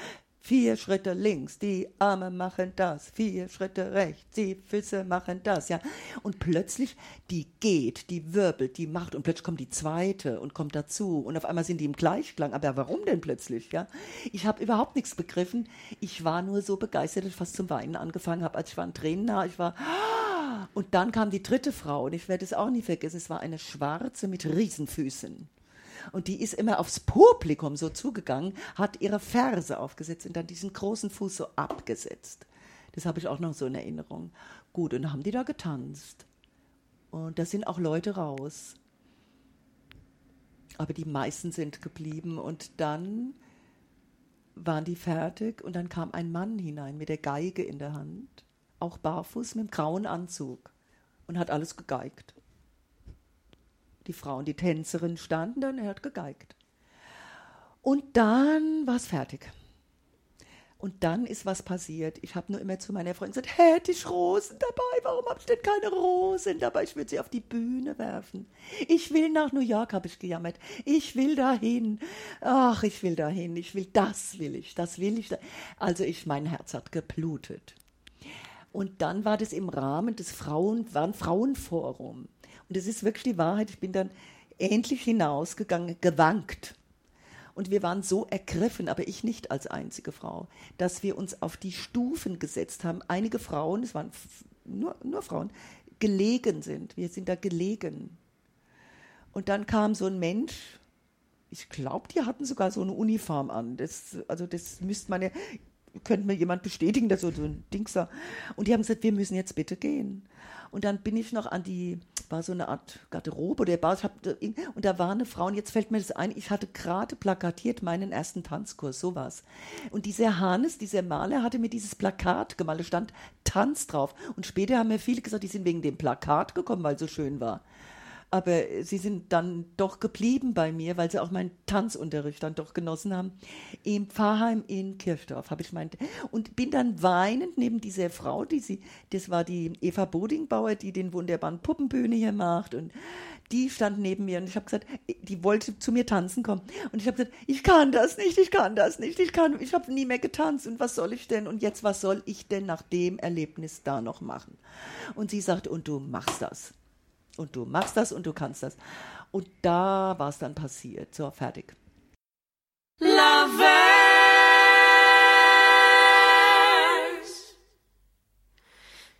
Vier Schritte links, die Arme machen das, vier Schritte rechts, die Füße machen das, ja. Und plötzlich, die geht, die wirbelt, die macht und plötzlich kommt die zweite und kommt dazu und auf einmal sind die im Gleichklang. Aber warum denn plötzlich, ja? Ich habe überhaupt nichts begriffen. Ich war nur so begeistert, dass ich fast zum Weinen angefangen habe, als ich war in Tränen nah. Ich war, und dann kam die dritte Frau und ich werde es auch nie vergessen. Es war eine Schwarze mit Riesenfüßen. Und die ist immer aufs Publikum so zugegangen, hat ihre Ferse aufgesetzt und dann diesen großen Fuß so abgesetzt. Das habe ich auch noch so in Erinnerung. Gut, und dann haben die da getanzt. Und da sind auch Leute raus. Aber die meisten sind geblieben und dann waren die fertig und dann kam ein Mann hinein mit der Geige in der Hand, auch barfuß mit dem grauen Anzug und hat alles gegeigt. Die Frauen, die Tänzerin standen dann, er hat gegeigt. Und dann war es fertig. Und dann ist was passiert. Ich habe nur immer zu meiner Freundin gesagt, hätte ich Rosen dabei? Warum habe ich denn keine Rosen dabei? Ich würde sie auf die Bühne werfen. Ich will nach New York, habe ich gejammert. Ich will dahin. Ach, ich will dahin. Ich will, das will ich, das will ich. Also ich, mein Herz hat geblutet. Und dann war das im Rahmen des Frauen, war ein Frauenforum. Und es ist wirklich die Wahrheit. Ich bin dann endlich hinausgegangen, gewankt und wir waren so ergriffen, aber ich nicht als einzige Frau, dass wir uns auf die Stufen gesetzt haben. Einige Frauen, es waren nur, nur Frauen, gelegen sind. Wir sind da gelegen. Und dann kam so ein Mensch, ich glaube, die hatten sogar so eine Uniform an. Das, also das müsste man ja, könnte mir jemand bestätigen, dass so, so ein Ding sah. Und die haben gesagt, wir müssen jetzt bitte gehen. Und dann bin ich noch an die, war so eine Art Garderobe oder Bar, hab, und da war eine Frau, und jetzt fällt mir das ein, ich hatte gerade plakatiert meinen ersten Tanzkurs, sowas. Und dieser Hannes, dieser Maler, hatte mir dieses Plakat gemalt, da stand Tanz drauf. Und später haben mir viele gesagt, die sind wegen dem Plakat gekommen, weil es so schön war aber sie sind dann doch geblieben bei mir, weil sie auch meinen Tanzunterricht dann doch genossen haben. Im Pfarrheim in Kirchdorf habe ich meint und bin dann weinend neben dieser Frau, die sie, das war die Eva Bodingbauer, die den wunderbaren Puppenbühne hier macht und die stand neben mir und ich habe gesagt, die wollte zu mir tanzen kommen und ich habe gesagt, ich kann das nicht, ich kann das nicht, ich kann, ich habe nie mehr getanzt und was soll ich denn und jetzt was soll ich denn nach dem Erlebnis da noch machen? Und sie sagte, und du machst das. Und du machst das und du kannst das. Und da war es dann passiert. So, fertig. Lovers,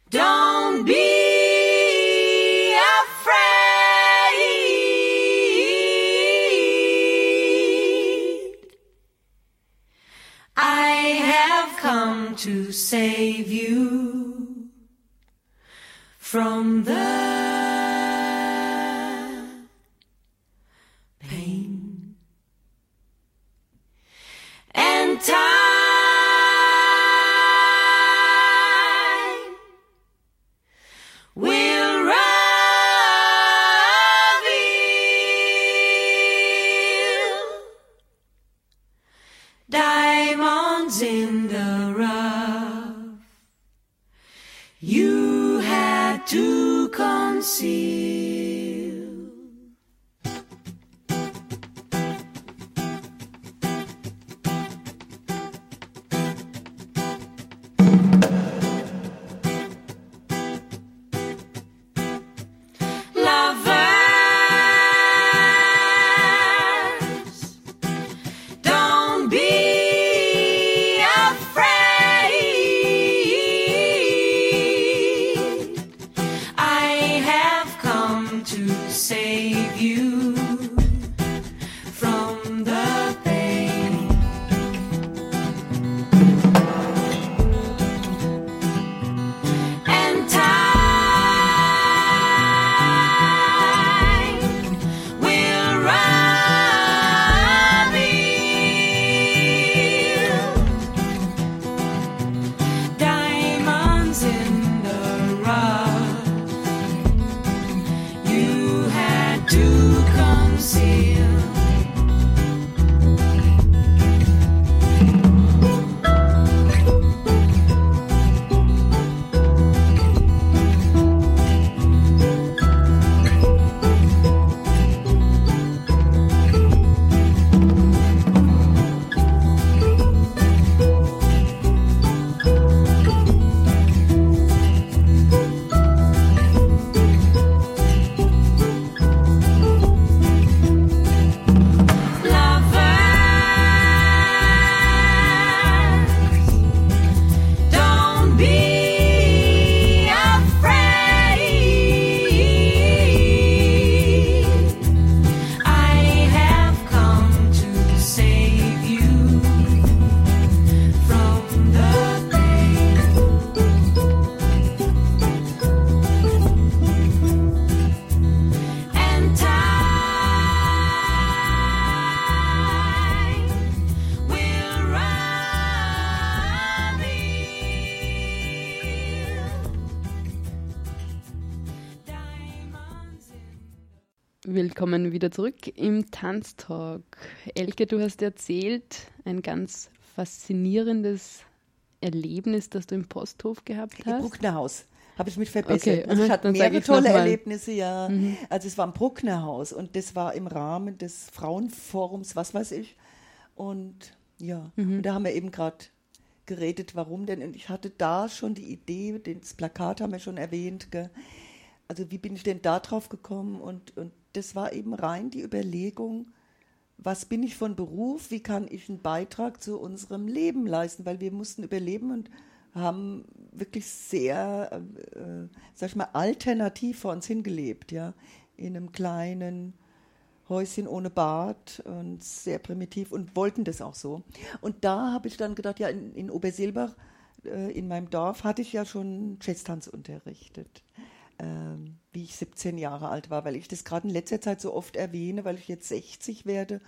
don't be to save you from the wieder zurück im Tanztalk. Elke, du hast erzählt, ein ganz faszinierendes Erlebnis, das du im Posthof gehabt hast? Im Brucknerhaus habe ich mich verbessert. Okay, also ich hatte mehrere tolle. Erlebnisse, ja. Also es war im Brucknerhaus und das war im Rahmen des Frauenforums, was weiß ich. Und ja, und da haben wir eben gerade geredet, warum denn. Und ich hatte da schon die Idee, das Plakat haben wir schon erwähnt, gell? also wie bin ich denn da drauf gekommen? Und, und das war eben rein die Überlegung, was bin ich von Beruf, wie kann ich einen Beitrag zu unserem Leben leisten, weil wir mussten überleben und haben wirklich sehr, äh, sag ich mal, alternativ vor uns hingelebt, ja, in einem kleinen Häuschen ohne Bad und sehr primitiv und wollten das auch so. Und da habe ich dann gedacht, ja, in, in Obersilbach, äh, in meinem Dorf, hatte ich ja schon Jazztanz unterrichtet. Ähm, wie ich 17 Jahre alt war, weil ich das gerade in letzter Zeit so oft erwähne, weil ich jetzt 60 werde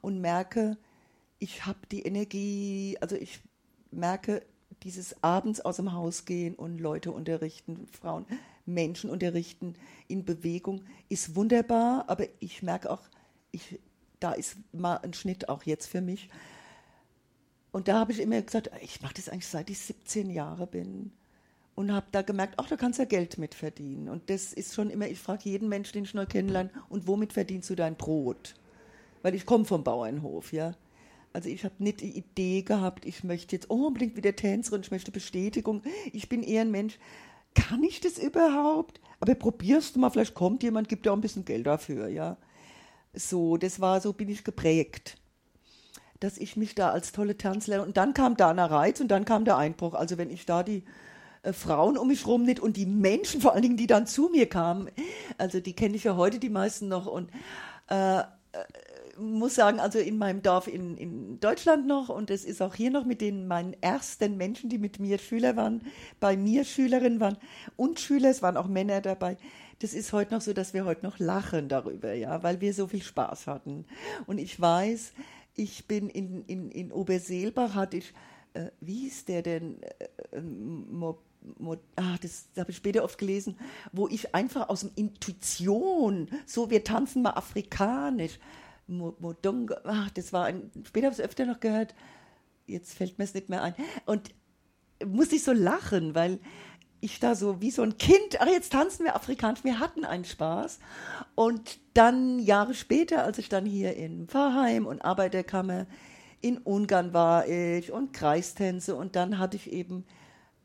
und merke, ich habe die Energie, also ich merke, dieses abends aus dem Haus gehen und Leute unterrichten, Frauen, Menschen unterrichten in Bewegung ist wunderbar, aber ich merke auch, ich, da ist mal ein Schnitt auch jetzt für mich. Und da habe ich immer gesagt, ich mache das eigentlich seit ich 17 Jahre bin und habe da gemerkt, ach, da kannst du ja Geld mit verdienen. Und das ist schon immer, ich frage jeden Menschen, den ich neu kennenlerne, und womit verdienst du dein Brot? Weil ich komme vom Bauernhof, ja. Also ich habe nicht die Idee gehabt, ich möchte jetzt unbedingt wieder Tänzerin, ich möchte Bestätigung. Ich bin eher ein Mensch, kann ich das überhaupt? Aber probierst du mal, vielleicht kommt jemand, gibt dir auch ein bisschen Geld dafür, ja. So, das war, so bin ich geprägt dass ich mich da als tolle Tanzlehrerin und dann kam Dana Reitz und dann kam der Einbruch. Also wenn ich da die äh, Frauen um mich rum nicht und die Menschen vor allen Dingen, die dann zu mir kamen, also die kenne ich ja heute die meisten noch und äh, äh, muss sagen, also in meinem Dorf in, in Deutschland noch und es ist auch hier noch mit den meinen ersten Menschen, die mit mir Schüler waren, bei mir Schülerinnen waren und Schüler, es waren auch Männer dabei. Das ist heute noch so, dass wir heute noch lachen darüber, ja, weil wir so viel Spaß hatten. Und ich weiß, ich bin in, in, in Oberseelbach, hatte ich, äh, wie hieß der denn? Äh, äh, ah, das habe ich später oft gelesen, wo ich einfach aus dem Intuition, so wir tanzen mal afrikanisch, Mo, Modonga, ah, das war ein, später habe ich es öfter noch gehört, jetzt fällt mir es nicht mehr ein. Und musste ich so lachen, weil ich da so wie so ein Kind, ach jetzt tanzen wir afrikanisch, wir hatten einen Spaß. Und dann Jahre später, als ich dann hier in Pfarrheim und Arbeiterkammer in Ungarn war ich und Kreistänze und dann hatte ich eben,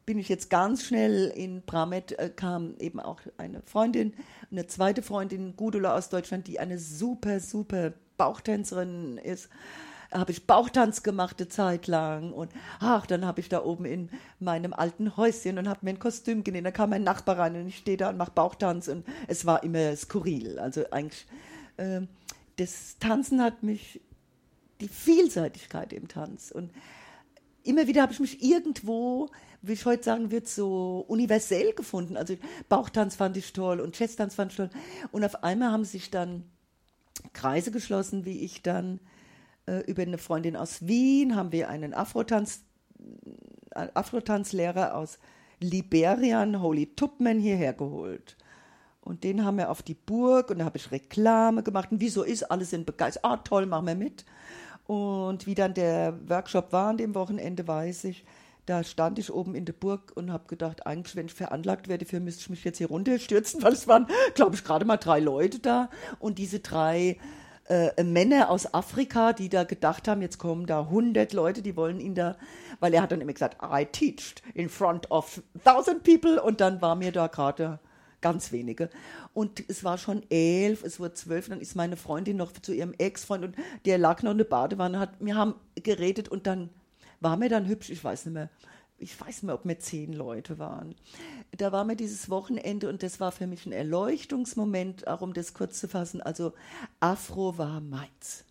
bin ich jetzt ganz schnell in Bramet, äh, kam eben auch eine Freundin, eine zweite Freundin, Gudula aus Deutschland, die eine super, super Bauchtänzerin ist habe ich Bauchtanz gemacht eine Zeit lang und ach, dann habe ich da oben in meinem alten Häuschen und habe mir ein Kostüm genäht. Da kam mein Nachbar rein und ich stehe da und mache Bauchtanz und es war immer skurril. Also eigentlich, äh, das Tanzen hat mich, die Vielseitigkeit im Tanz und immer wieder habe ich mich irgendwo, wie ich heute sagen würde, so universell gefunden. Also Bauchtanz fand ich toll und Jazztanz fand ich toll. Und auf einmal haben sich dann Kreise geschlossen, wie ich dann äh, über eine Freundin aus Wien haben wir einen Afrotanz, äh, Afrotanzlehrer aus Liberia, Holy Tupman, hierher geholt. Und den haben wir auf die Burg und da habe ich Reklame gemacht. Und wieso ist, alle sind begeistert. Ah, toll, machen wir mit. Und wie dann der Workshop war an dem Wochenende, weiß ich, da stand ich oben in der Burg und habe gedacht, eigentlich, wenn ich veranlagt werde, dafür müsste ich mich jetzt hier runterstürzen, <laughs> weil es waren, glaube ich, gerade mal drei Leute da. Und diese drei äh, Männer aus Afrika, die da gedacht haben, jetzt kommen da 100 Leute, die wollen ihn da, weil er hat dann immer gesagt, I teached in front of thousand people und dann war mir da gerade ganz wenige. Und es war schon elf, es wurde zwölf, dann ist meine Freundin noch zu ihrem Ex-Freund und der lag noch in der Badewanne, hat, wir haben geredet und dann war mir dann hübsch, ich weiß nicht mehr, ich weiß nicht mehr, ob wir zehn Leute waren. Da war mir dieses Wochenende und das war für mich ein Erleuchtungsmoment, auch um das kurz zu fassen. Also Afro war meins.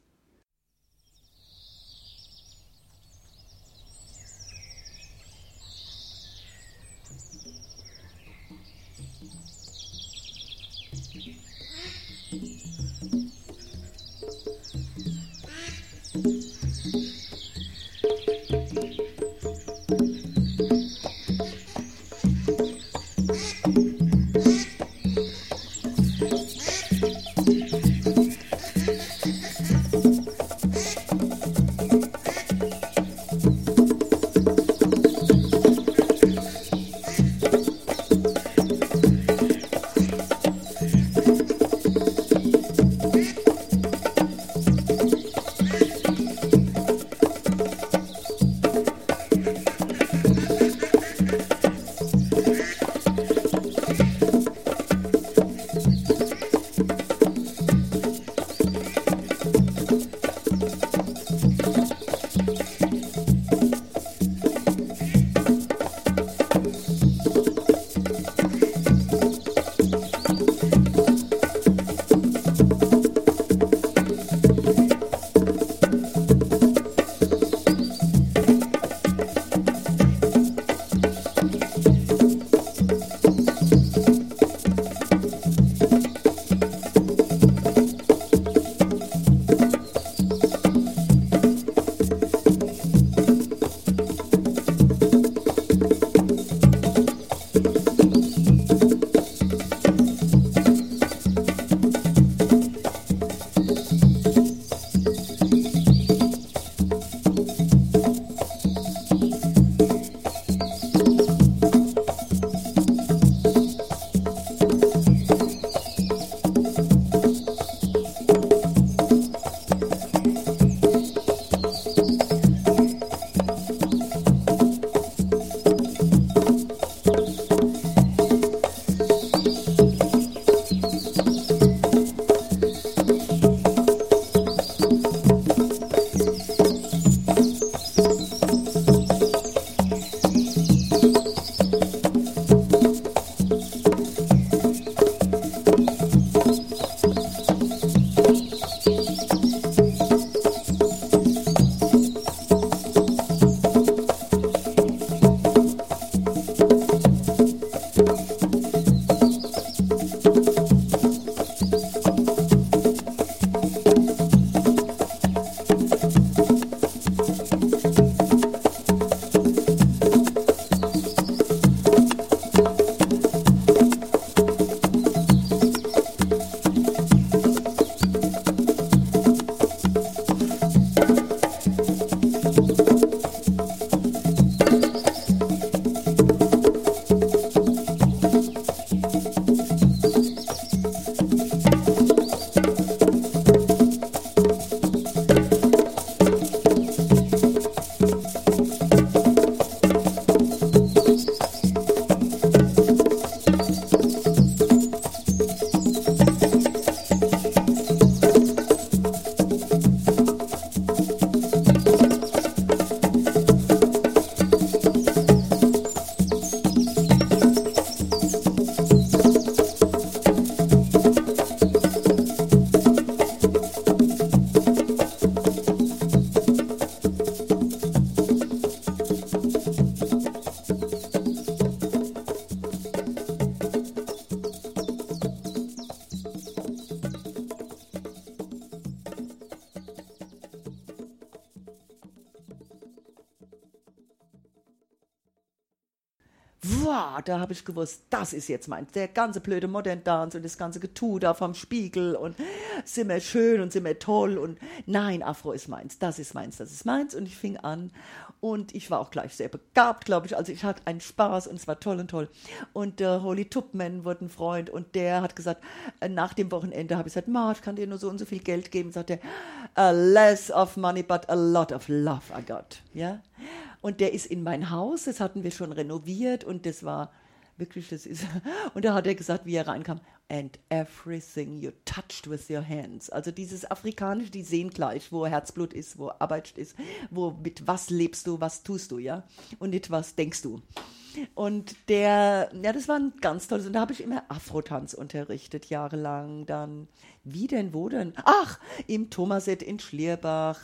Da habe ich gewusst, das ist jetzt mein, der ganze blöde Modern Dance und das ganze Getue da vom Spiegel und sind wir schön und sind wir toll und nein, Afro ist meins, das ist meins, das ist meins. Und ich fing an und ich war auch gleich sehr begabt, glaube ich, also ich hatte einen Spaß und es war toll und toll. Und der Holy Tupman wurde ein Freund und der hat gesagt, äh, nach dem Wochenende habe ich gesagt, Ma, ich kann dir nur so und so viel Geld geben, sagt er, a less of money, but a lot of love I got, ja, und der ist in mein Haus, das hatten wir schon renoviert und das war wirklich, das ist. <laughs> Und da hat er gesagt, wie er reinkam, and everything you touched with your hands. Also dieses Afrikanische, die sehen gleich, wo Herzblut ist, wo Arbeit ist, wo mit was lebst du, was tust du, ja, und nicht was denkst du. Und der, ja, das war ein ganz tolles. Und da habe ich immer Afrotanz unterrichtet, jahrelang. Dann, wie denn, wo denn? Ach, im Thomaset in Schlierbach,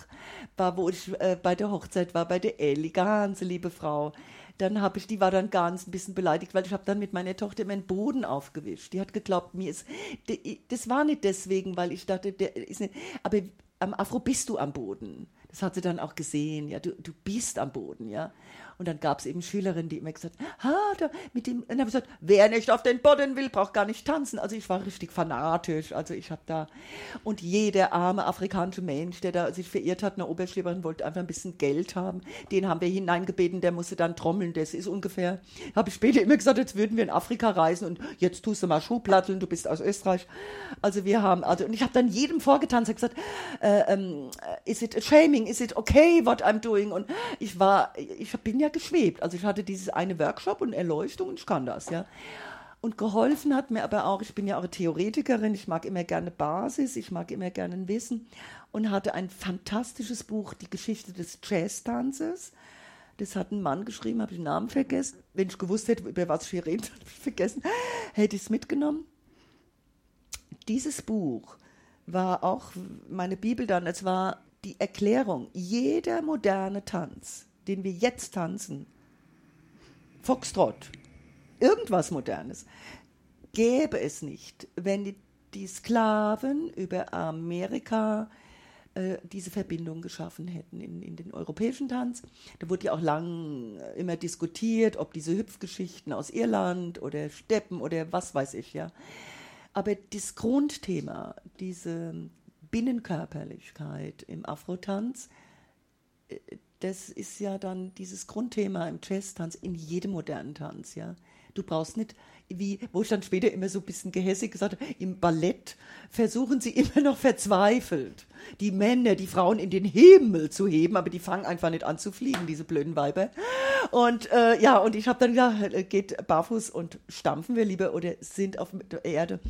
war, wo ich äh, bei der Hochzeit war, bei der Elli, ganz liebe Frau. Dann habe ich, die war dann ganz ein bisschen beleidigt, weil ich habe dann mit meiner Tochter meinen Boden aufgewischt. Die hat geglaubt, mir ist, das war nicht deswegen, weil ich dachte, der ist nicht, aber am Afro bist du am Boden. Das hat sie dann auch gesehen, ja, du, du bist am Boden, ja. Und dann gab es eben Schülerinnen, die immer gesagt ha, da, mit dem, und dann habe ich gesagt, wer nicht auf den Boden will, braucht gar nicht tanzen. Also ich war richtig fanatisch, also ich habe da, und jeder arme afrikanische Mensch, der da sich verirrt hat, eine Oberschleberin wollte einfach ein bisschen Geld haben, den haben wir hineingebeten, der musste dann trommeln, das ist ungefähr, habe ich später immer gesagt, jetzt würden wir in Afrika reisen und jetzt tust du mal Schuhplatteln, du bist aus Österreich. Also wir haben, also, und ich habe dann jedem vorgetanzt, habe gesagt, äh, ähm, is it a shaming, is it okay what I'm doing? Und ich war, ich bin ja geschwebt. Also ich hatte dieses eine Workshop und Erleuchtung und ich kann das, ja. Und geholfen hat mir aber auch, ich bin ja auch Theoretikerin, ich mag immer gerne Basis, ich mag immer gerne Wissen und hatte ein fantastisches Buch, die Geschichte des Jazz-Tanzes. Das hat ein Mann geschrieben, habe den Namen vergessen. Wenn ich gewusst hätte, über was ich hier rede, <laughs> habe ich vergessen, hätte ich es mitgenommen. Dieses Buch war auch meine Bibel dann, es war die Erklärung, jeder moderne Tanz den wir jetzt tanzen, Foxtrot, irgendwas Modernes, gäbe es nicht, wenn die, die Sklaven über Amerika äh, diese Verbindung geschaffen hätten in, in den europäischen Tanz. Da wurde ja auch lang äh, immer diskutiert, ob diese Hüpfgeschichten aus Irland oder Steppen oder was weiß ich, ja. Aber das Grundthema, diese Binnenkörperlichkeit im Afrotanz, äh, das ist ja dann dieses Grundthema im Jazz-Tanz, in jedem modernen Tanz, ja. Du brauchst nicht, wie, wo ich dann später immer so ein bisschen gehässig gesagt habe, im Ballett versuchen sie immer noch verzweifelt, die Männer, die Frauen in den Himmel zu heben, aber die fangen einfach nicht an zu fliegen, diese blöden Weiber. Und äh, ja, und ich habe dann gesagt, äh, geht barfuß und stampfen wir lieber oder sind auf der Erde.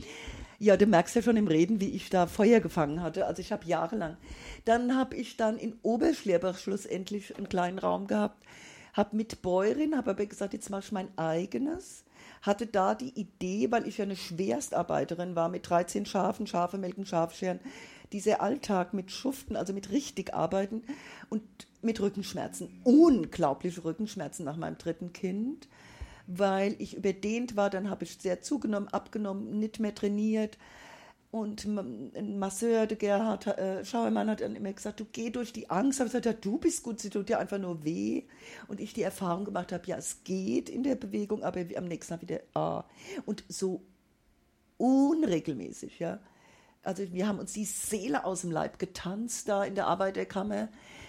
Ja, du merkst ja schon im Reden, wie ich da Feuer gefangen hatte. Also ich habe jahrelang. Dann habe ich dann in Oberschlerbach schlussendlich einen kleinen Raum gehabt, habe mit Bäuerin, habe aber gesagt, jetzt mache ich mein eigenes. Hatte da die Idee, weil ich ja eine Schwerstarbeiterin war mit 13 Schafen, Schafe melken, Schafscheren, dieser Alltag mit Schuften, also mit richtig arbeiten und mit Rückenschmerzen, unglaubliche Rückenschmerzen nach meinem dritten Kind weil ich überdehnt war. Dann habe ich sehr zugenommen, abgenommen, nicht mehr trainiert. Und ein Masseur, der Gerhard äh, Schauermann, hat dann immer gesagt, du geh durch die Angst. Aber ich gesagt, ja, du bist gut, sie tut dir einfach nur weh. Und ich die Erfahrung gemacht habe, ja, es geht in der Bewegung, aber am nächsten Tag wieder, ah. Und so unregelmäßig, ja. Also wir haben uns die Seele aus dem Leib getanzt da in der Arbeiterkammer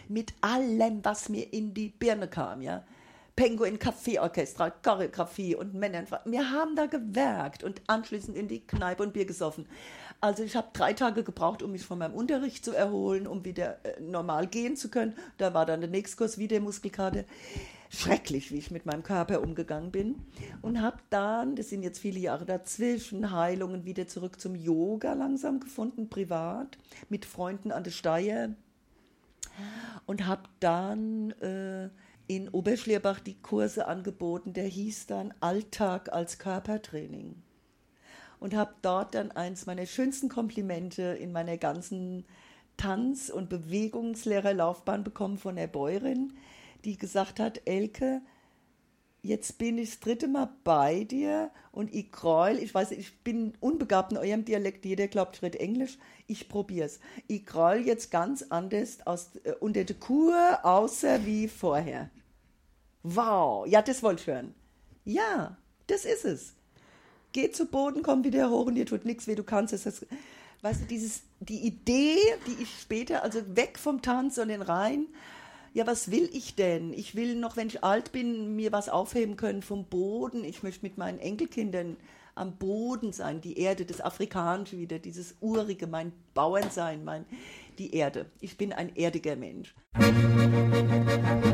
mit allem, was mir in die Birne kam, ja. Penguin Kaffeeorchester, Choreografie und Männer. Wir haben da gewerkt und anschließend in die Kneipe und Bier gesoffen. Also ich habe drei Tage gebraucht, um mich von meinem Unterricht zu erholen, um wieder äh, normal gehen zu können. Da war dann der nächste Kurs wieder Muskelkarte. Schrecklich, wie ich mit meinem Körper umgegangen bin. Und habe dann, das sind jetzt viele Jahre dazwischen, Heilungen wieder zurück zum Yoga langsam gefunden, privat, mit Freunden an der Steier. Und habe dann... Äh, in Oberschlierbach die Kurse angeboten, der hieß dann Alltag als Körpertraining. Und habe dort dann eins meiner schönsten Komplimente in meiner ganzen Tanz- und Bewegungslehrerlaufbahn bekommen von der Bäuerin, die gesagt hat, Elke, jetzt bin ich das dritte Mal bei dir und ich kreul, ich weiß, ich bin unbegabt in eurem Dialekt, jeder glaubt, ich rede Englisch, ich probier's. Ich kreul jetzt ganz anders aus, äh, unter der Kur, außer wie vorher. Wow, ja, das wollte ich hören. Ja, das ist es. Geh zu Boden, komm wieder hoch und dir tut nichts weh, du kannst es. Weißt du, dieses, die Idee, die ich später, also weg vom Tanz und den rein, ja, was will ich denn? Ich will noch, wenn ich alt bin, mir was aufheben können vom Boden. Ich möchte mit meinen Enkelkindern am Boden sein, die Erde, das Afrikanische wieder, dieses Urige, mein Bauernsein, mein, die Erde. Ich bin ein erdiger Mensch. Ai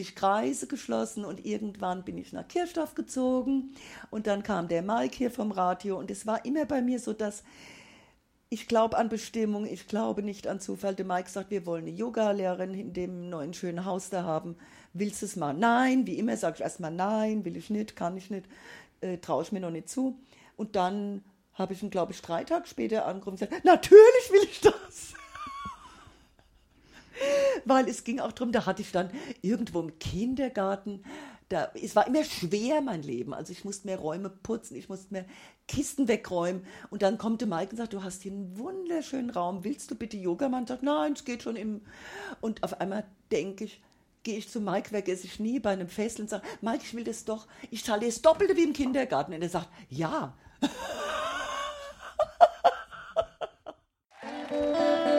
20 Kreise geschlossen und irgendwann bin ich nach Kirchdorf gezogen und dann kam der Mike hier vom Radio und es war immer bei mir so, dass ich glaube an Bestimmung, ich glaube nicht an Zufall. Der Mike sagt, wir wollen eine Yoga-Lehrerin in dem neuen schönen Haus da haben. Willst du es mal? Nein, wie immer sage ich erstmal nein, will ich nicht, kann ich nicht, äh, traue ich mir noch nicht zu. Und dann habe ich ihn, glaube ich, drei Tage später angerufen und gesagt, natürlich will ich das. Weil es ging auch darum, da hatte ich dann irgendwo im Kindergarten, da, es war immer schwer mein Leben. Also ich musste mehr Räume putzen, ich musste mehr Kisten wegräumen. Und dann kommt der Mike und sagt, du hast hier einen wunderschönen Raum, willst du bitte Yoga machen? Und sagt, nein, es geht schon im... Und auf einmal denke ich, gehe ich zu Mike weg, esse ich nie bei einem Fest und sage, Mike, ich will das doch, ich zahle das Doppelte wie im Kindergarten. Und er sagt, ja. <laughs>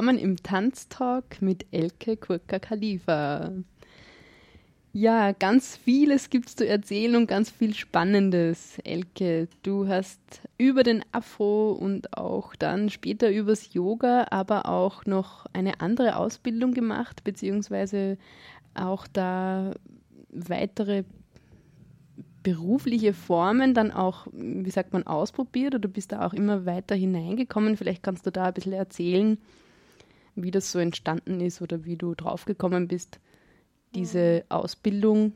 Willkommen im Tanztalk mit Elke Kurka Khalifa. Ja, ganz vieles gibt es zu erzählen und ganz viel Spannendes. Elke, du hast über den Afro und auch dann später übers Yoga, aber auch noch eine andere Ausbildung gemacht, beziehungsweise auch da weitere berufliche Formen dann auch, wie sagt man, ausprobiert oder bist da auch immer weiter hineingekommen? Vielleicht kannst du da ein bisschen erzählen, wie das so entstanden ist oder wie du draufgekommen bist, diese Ausbildung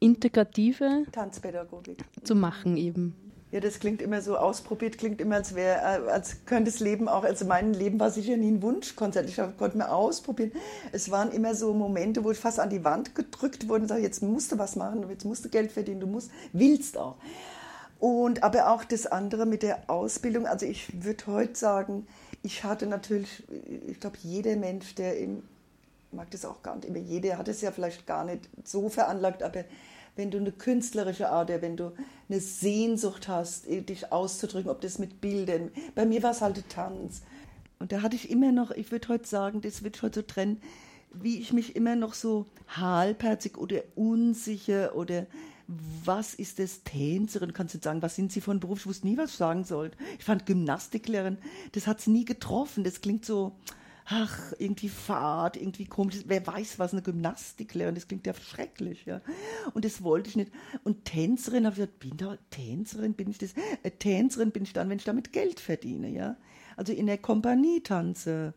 integrative Tanzpädagogik. zu machen eben. Ja, das klingt immer so ausprobiert, klingt immer, als wäre, äh, als könnte das Leben auch, also mein Leben war sicher nie ein Wunschkonzert. Ich konnte mir ausprobieren. Es waren immer so Momente, wo ich fast an die Wand gedrückt wurde und sage, jetzt musst du was machen, jetzt musst du Geld verdienen, du musst, willst auch. Und aber auch das andere mit der Ausbildung. Also ich würde heute sagen, ich hatte natürlich, ich glaube, jeder Mensch, der im mag das auch gar nicht immer. Jeder hat es ja vielleicht gar nicht so veranlagt, aber wenn du eine künstlerische Ader, wenn du eine Sehnsucht hast, dich auszudrücken, ob das mit Bildern, bei mir war es halt Tanz. Und da hatte ich immer noch, ich würde heute sagen, das wird heute so trennen, wie ich mich immer noch so halbherzig oder unsicher oder was ist das Tänzerin? Kannst du sagen, was sind Sie von Beruf? Ich wusste nie, was ich sagen sollte. Ich fand Gymnastiklehrerin, das hat es nie getroffen. Das klingt so, ach, irgendwie Fahrt, irgendwie komisch. Wer weiß, was eine Gymnastiklehrerin, das klingt ja schrecklich, ja. Und das wollte ich nicht. Und Tänzerin, habe ich gesagt, bin da Tänzerin, bin ich das? Äh, Tänzerin bin ich dann, wenn ich damit Geld verdiene, ja. Also in der Kompanie tanze.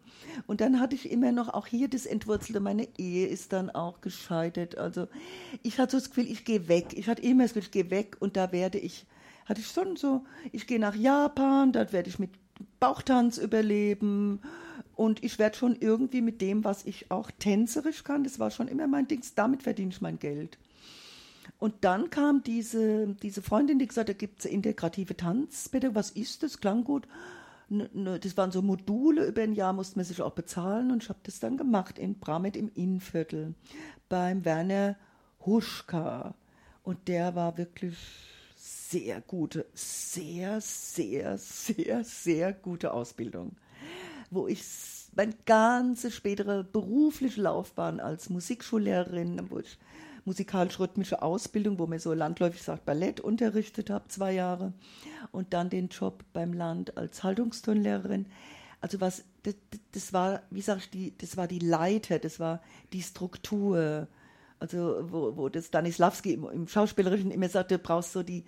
Und dann hatte ich immer noch auch hier das Entwurzelte, meine Ehe ist dann auch gescheitert. Also ich hatte so das Gefühl, ich gehe weg. Ich hatte immer das Gefühl, ich gehe weg und da werde ich, hatte ich schon so, ich gehe nach Japan, dort werde ich mit Bauchtanz überleben und ich werde schon irgendwie mit dem, was ich auch tänzerisch kann, das war schon immer mein Ding, damit verdiene ich mein Geld. Und dann kam diese, diese Freundin, die gesagt hat, da gibt es integrative Tanzpädagogik. Was ist das? Klang gut. Das waren so Module, über ein Jahr musste man sich auch bezahlen. Und ich habe das dann gemacht in Bramet im Innviertel beim Werner Huschka. Und der war wirklich sehr gute, sehr, sehr, sehr, sehr gute Ausbildung wo ich meine ganze spätere berufliche Laufbahn als Musikschullehrerin, wo ich musikalisch-rhythmische Ausbildung, wo mir so landläufig sagt Ballett unterrichtet habe, zwei Jahre, und dann den Job beim Land als Haltungsturnlehrerin. Also was, das, das war, wie sage ich, die, das war die Leiter, das war die Struktur. Also wo, wo das Stanislavski im, im Schauspielerischen immer sagte, du brauchst so die,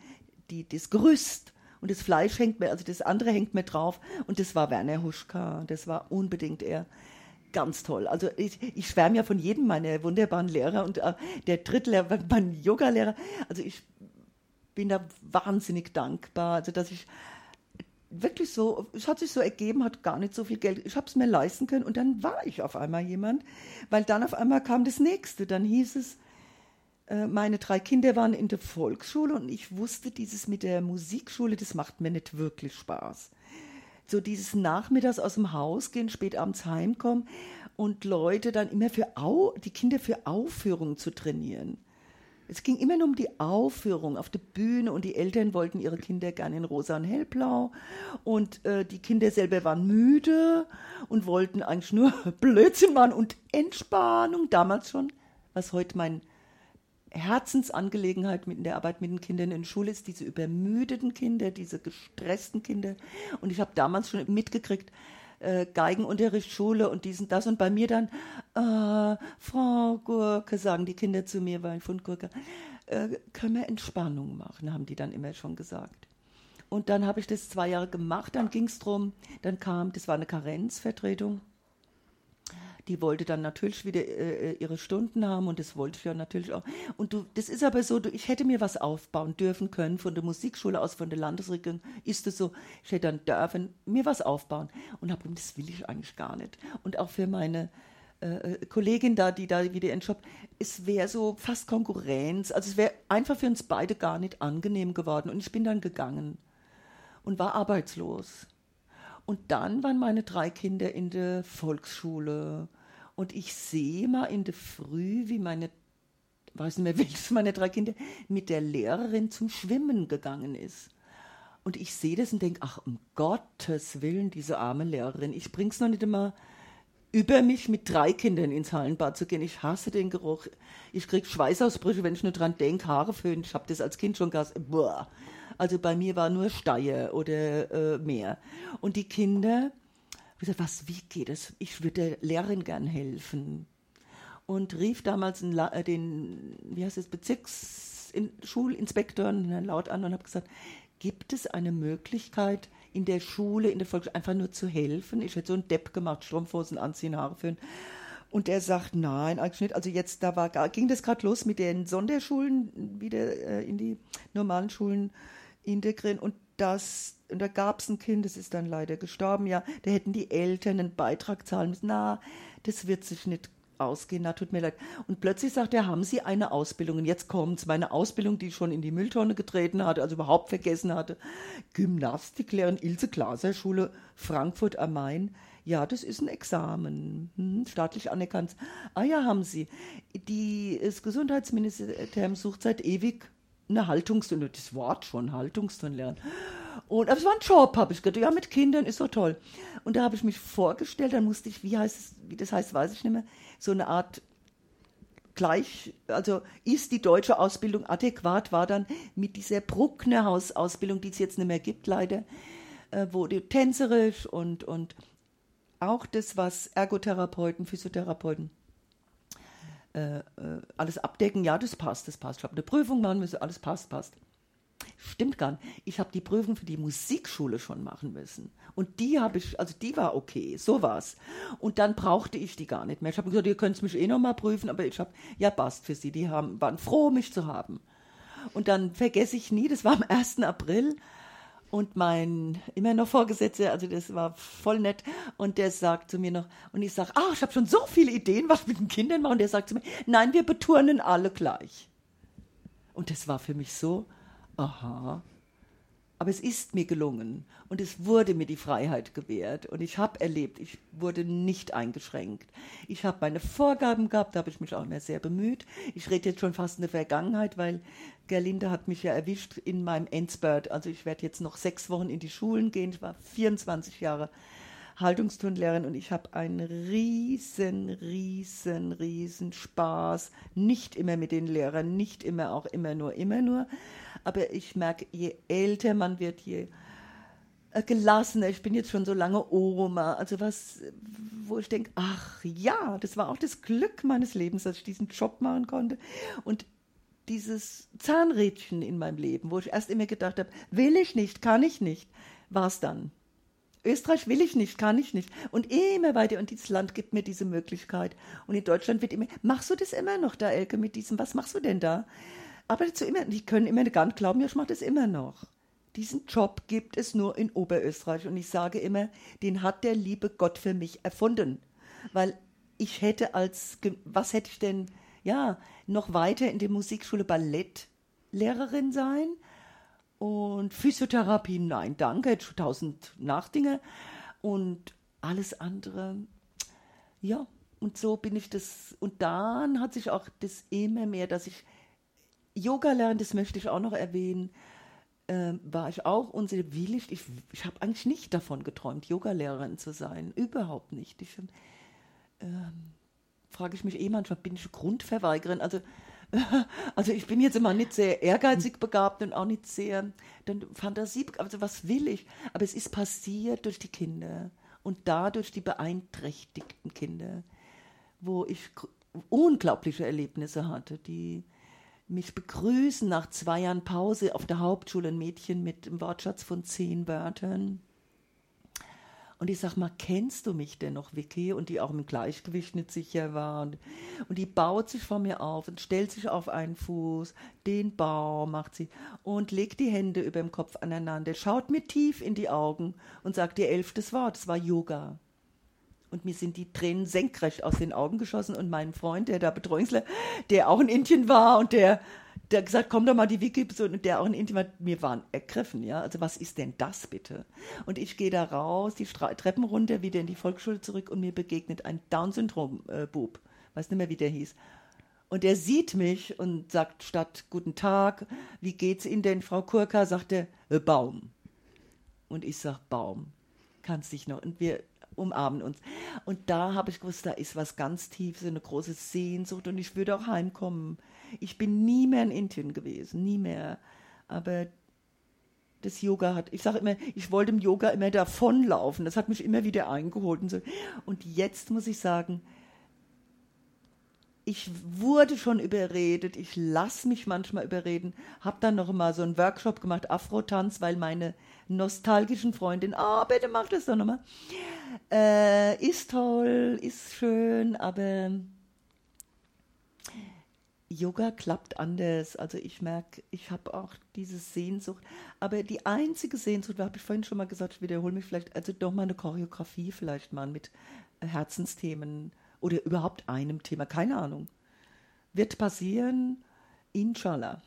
die, das Gerüst und das Fleisch hängt mir, also das andere hängt mir drauf. Und das war Werner Huschka. Das war unbedingt er. Ganz toll. Also ich, ich schwärme ja von jedem meiner wunderbaren Lehrer und äh, der Drittlehrer, <laughs> mein Yoga-Lehrer. Also ich bin da wahnsinnig dankbar, also dass ich wirklich so, es hat sich so ergeben, hat gar nicht so viel Geld, ich habe es mir leisten können und dann war ich auf einmal jemand, weil dann auf einmal kam das nächste, dann hieß es, äh, meine drei Kinder waren in der Volksschule und ich wusste, dieses mit der Musikschule, das macht mir nicht wirklich Spaß. So dieses Nachmittags aus dem Haus gehen, spät abends heimkommen und Leute dann immer für Au die Kinder für Aufführungen zu trainieren. Es ging immer nur um die Aufführung auf der Bühne und die Eltern wollten ihre Kinder gerne in rosa und hellblau und äh, die Kinder selber waren müde und wollten eigentlich nur <laughs> Blödsinn machen und Entspannung damals schon, was heute mein Herzensangelegenheit mit der Arbeit mit den Kindern in der Schule ist, diese übermüdeten Kinder, diese gestressten Kinder. Und ich habe damals schon mitgekriegt, äh, Geigenunterricht, Schule und diesen, das. Und bei mir dann, äh, Frau Gurke, sagen die Kinder zu mir, weil ich von Gurke, äh, können wir Entspannung machen, haben die dann immer schon gesagt. Und dann habe ich das zwei Jahre gemacht, dann ging es darum, dann kam, das war eine Karenzvertretung die wollte dann natürlich wieder äh, ihre Stunden haben und das wollte ich ja natürlich auch. Und du, das ist aber so, du, ich hätte mir was aufbauen dürfen können von der Musikschule aus, von der Landesregierung ist es so, ich hätte dann dürfen mir was aufbauen und habe das will ich eigentlich gar nicht. Und auch für meine äh, äh, Kollegin da, die da wieder ihren Job, es wäre so fast Konkurrenz, also es wäre einfach für uns beide gar nicht angenehm geworden und ich bin dann gegangen und war arbeitslos. Und dann waren meine drei Kinder in der Volksschule. Und ich sehe mal in der Früh, wie meine, weiß nicht mehr <laughs> welches meine drei Kinder, mit der Lehrerin zum Schwimmen gegangen ist. Und ich sehe das und denke, ach, um Gottes Willen, diese arme Lehrerin, ich bring's noch nicht immer über mich mit drei Kindern ins Hallenbad zu gehen. Ich hasse den Geruch. Ich krieg Schweißausbrüche, wenn ich nur dran denke, Haare föhnen. Ich habe das als Kind schon gehasst. Boah. Also bei mir war nur Steier oder äh, mehr. Und die Kinder, ich gesagt, was, wie geht es? Ich würde der Lehrerin gern helfen. Und rief damals äh, den wie heißt es, Bezirksschulinspektor Laut an und habe gesagt, gibt es eine Möglichkeit, in der Schule, in der Volksschule einfach nur zu helfen? Ich hätte so einen Depp gemacht, Strumpfhosen anziehen, Haare föhnen. Und er sagt, nein, eigentlich nicht. Also jetzt, da war, ging das gerade los mit den Sonderschulen wieder äh, in die normalen Schulen integrieren. Und das, und da gab es ein Kind, das ist dann leider gestorben, ja, da hätten die Eltern einen Beitrag zahlen müssen. Na, das wird sich nicht ausgehen, na, tut mir leid. Und plötzlich sagt er, haben Sie eine Ausbildung? Und jetzt kommt's, meine Ausbildung, die ich schon in die Mülltonne getreten hatte, also überhaupt vergessen hatte. Gymnastiklehrerin Ilse Glaser, Schule Frankfurt am Main. Ja, das ist ein Examen, hm, staatlich anerkannt. Ah ja, haben Sie. Die, das Gesundheitsministerium sucht seit ewig eine Haltungsstunde, das Wort schon, Haltungsstunde lernen. Und, aber es war ein Job, habe ich gedacht, ja, mit Kindern ist so toll. Und da habe ich mich vorgestellt, dann musste ich, wie heißt es, wie das heißt, weiß ich nicht mehr, so eine Art gleich, also ist die deutsche Ausbildung adäquat, war dann mit dieser Bruckner-Haus-Ausbildung, die es jetzt nicht mehr gibt, leider, äh, wurde tänzerisch und, und auch das, was Ergotherapeuten, Physiotherapeuten äh, äh, alles abdecken, ja, das passt, das passt. Ich habe eine Prüfung machen müssen, alles passt, passt. Stimmt gar nicht. Ich habe die Prüfung für die Musikschule schon machen müssen. Und die habe ich, also die war okay, so war's. Und dann brauchte ich die gar nicht mehr. Ich habe gesagt, ihr könnt mich eh noch mal prüfen, aber ich habe, ja, passt für sie. Die haben, waren froh, mich zu haben. Und dann vergesse ich nie, das war am 1. April. Und mein immer noch Vorgesetzter, also das war voll nett, und der sagt zu mir noch, und ich sage, ah, ich habe schon so viele Ideen, was mit den Kindern mache. Und der sagt zu mir, nein, wir beturnen alle gleich. Und das war für mich so, aha. Aber es ist mir gelungen und es wurde mir die Freiheit gewährt und ich habe erlebt, ich wurde nicht eingeschränkt. Ich habe meine Vorgaben gehabt, da habe ich mich auch immer sehr bemüht. Ich rede jetzt schon fast in der Vergangenheit, weil Gerlinde hat mich ja erwischt in meinem Endspurt. Also ich werde jetzt noch sechs Wochen in die Schulen gehen. Ich war 24 Jahre Haltungsturnlehrerin und ich habe einen riesen, riesen, riesen Spaß. Nicht immer mit den Lehrern, nicht immer auch immer nur, immer nur. Aber ich merke, je älter man wird, je äh, gelassener. Ich bin jetzt schon so lange Oma. Also was, wo ich denke, ach ja, das war auch das Glück meines Lebens, dass ich diesen Job machen konnte. Und dieses Zahnrädchen in meinem Leben, wo ich erst immer gedacht habe, will ich nicht, kann ich nicht, war es dann. Österreich will ich nicht, kann ich nicht. Und immer weiter. Und dieses Land gibt mir diese Möglichkeit. Und in Deutschland wird immer, machst du das immer noch da, Elke, mit diesem, was machst du denn da? Aber dazu immer, die können immer gar nicht glauben, ja, ich mache das immer noch. Diesen Job gibt es nur in Oberösterreich. Und ich sage immer, den hat der liebe Gott für mich erfunden. Weil ich hätte als, was hätte ich denn, ja, noch weiter in der Musikschule Ballettlehrerin sein? Und Physiotherapie, nein, danke, tausend Nachdinge. Und alles andere, ja, und so bin ich das. Und dann hat sich auch das immer mehr, dass ich Yoga lerne, das möchte ich auch noch erwähnen, ähm, war ich auch unsere ich, ich habe eigentlich nicht davon geträumt, Yogalehrerin zu sein. Überhaupt nicht. Ich, ähm, frage ich mich eh manchmal, bin ich Grundverweigerin? Also, <laughs> also ich bin jetzt immer nicht sehr ehrgeizig begabt und auch nicht sehr dann Fantasie, also was will ich? Aber es ist passiert durch die Kinder und dadurch die beeinträchtigten Kinder, wo ich unglaubliche Erlebnisse hatte, die mich begrüßen nach zwei Jahren Pause auf der Hauptschule, ein Mädchen mit einem Wortschatz von zehn Wörtern. Und ich sag mal, kennst du mich denn noch, Vicky? Und die auch im Gleichgewicht nicht sicher war. Und, und die baut sich vor mir auf und stellt sich auf einen Fuß, den Bau macht sie und legt die Hände über dem Kopf aneinander, schaut mir tief in die Augen und sagt ihr elftes Wort, es war Yoga. Und mir sind die Tränen senkrecht aus den Augen geschossen. Und mein Freund, der da Betreuungsler, der auch in Indien war und der, der gesagt, komm doch mal die Wiki besuchen, und der auch in Indien war, wir waren ergriffen, ja. Also was ist denn das bitte? Und ich gehe da raus, die Stra Treppen runter, wieder in die Volksschule zurück und mir begegnet ein Down-Syndrom-Bub. Weiß nicht mehr, wie der hieß. Und er sieht mich und sagt statt Guten Tag, wie geht's Ihnen denn, Frau Kurka, sagt er, "Äh, Baum. Und ich sag, Baum, kannst dich noch. Und wir umarmen uns. Und da habe ich gewusst, da ist was ganz Tiefes, eine große Sehnsucht und ich würde auch heimkommen. Ich bin nie mehr in Indien gewesen, nie mehr. Aber das Yoga hat, ich sage immer, ich wollte im Yoga immer davonlaufen. Das hat mich immer wieder eingeholt. Und, so. und jetzt muss ich sagen, ich wurde schon überredet, ich lasse mich manchmal überreden, habe dann noch mal so einen Workshop gemacht, Afro-Tanz, weil meine nostalgischen Freundin, ah, oh, bitte mach das doch nochmal. Äh, ist toll, ist schön, aber Yoga klappt anders. Also ich merke, ich habe auch diese Sehnsucht. Aber die einzige Sehnsucht, habe ich vorhin schon mal gesagt, ich wiederhole mich vielleicht, also doch mal eine Choreografie vielleicht mal mit Herzensthemen oder überhaupt einem Thema, keine Ahnung. Wird passieren, inshallah.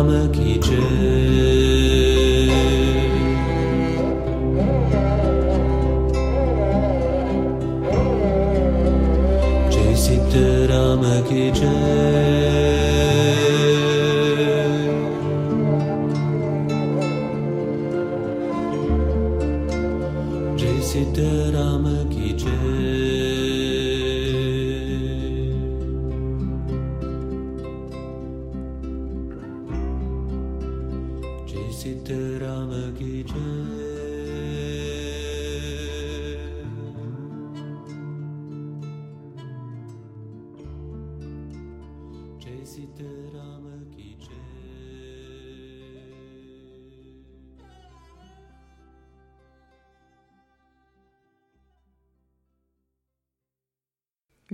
karanlık içe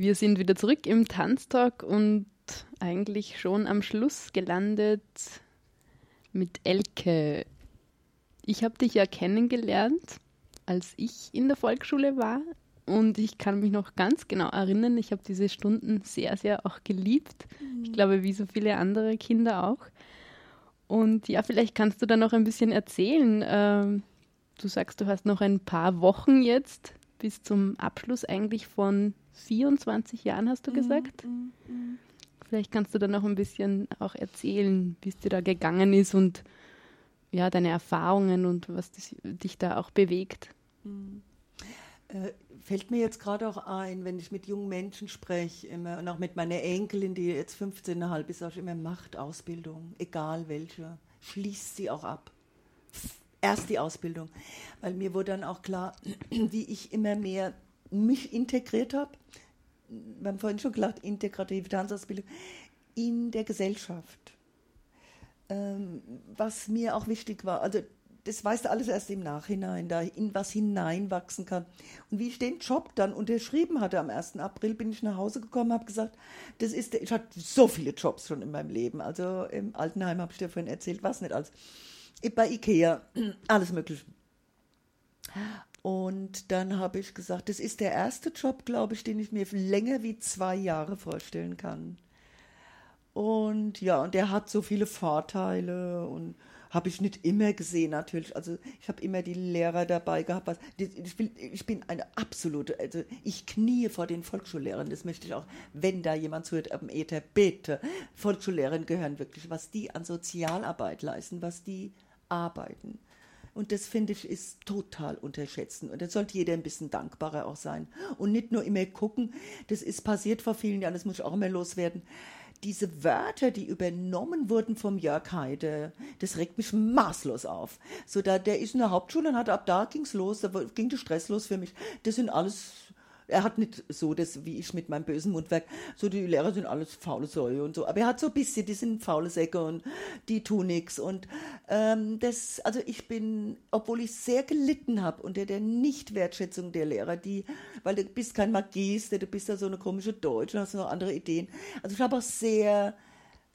Wir sind wieder zurück im Tanztalk und eigentlich schon am Schluss gelandet mit Elke. Ich habe dich ja kennengelernt, als ich in der Volksschule war und ich kann mich noch ganz genau erinnern, ich habe diese Stunden sehr, sehr auch geliebt. Ich glaube, wie so viele andere Kinder auch. Und ja, vielleicht kannst du da noch ein bisschen erzählen. Ähm, du sagst, du hast noch ein paar Wochen jetzt bis zum Abschluss eigentlich von 24 Jahren, hast du gesagt. Vielleicht kannst du da noch ein bisschen auch erzählen, wie es dir da gegangen ist und ja, deine Erfahrungen und was das, dich da auch bewegt. Äh, fällt mir jetzt gerade auch ein, wenn ich mit jungen Menschen spreche, immer und auch mit meiner Enkelin, die jetzt 15,5 ist, ich immer, macht Ausbildung, egal welche, schließt sie auch ab. Erst die Ausbildung, weil mir wurde dann auch klar, <clears throat> wie ich immer mehr mich integriert habe. Wir haben vorhin schon gesagt, integrative Tanzausbildung in der Gesellschaft. Ähm, was mir auch wichtig war, also das weißt du alles erst im Nachhinein, da in was hineinwachsen kann. Und wie ich den Job dann unterschrieben hatte am 1. April, bin ich nach Hause gekommen, habe gesagt, das ist, der, ich hatte so viele Jobs schon in meinem Leben. Also im Altenheim habe ich dir vorhin erzählt, was nicht alles. Bei Ikea, <clears throat> alles Mögliche. Und dann habe ich gesagt, das ist der erste Job, glaube ich, den ich mir länger wie zwei Jahre vorstellen kann. Und ja, und der hat so viele Vorteile und habe ich nicht immer gesehen natürlich. Also ich habe immer die Lehrer dabei gehabt. Was, ich, bin, ich bin eine absolute, also ich knie vor den Volksschullehrern. Das möchte ich auch, wenn da jemand zuhört, am Äther, bitte. Volksschullehrern gehören wirklich, was die an Sozialarbeit leisten, was die arbeiten. Und das finde ich ist total unterschätzen. Und da sollte jeder ein bisschen dankbarer auch sein. Und nicht nur immer gucken, das ist passiert vor vielen Jahren, das muss ich auch immer loswerden. Diese Wörter, die übernommen wurden vom Jörg Heide, das regt mich maßlos auf. So, da, der ist in der Hauptschule und hat ab da ging's los, da ging der Stress los für mich. Das sind alles er hat nicht so das, wie ich mit meinem bösen Mundwerk, so die Lehrer sind alles faule Säue und so, aber er hat so ein bisschen, die sind faule Säcke und die tun nix. Und ähm, das, also ich bin, obwohl ich sehr gelitten habe unter der Nichtwertschätzung der Lehrer, die, weil du bist kein Magister, du bist ja so eine komische Deutsche, hast noch andere Ideen, also ich habe auch sehr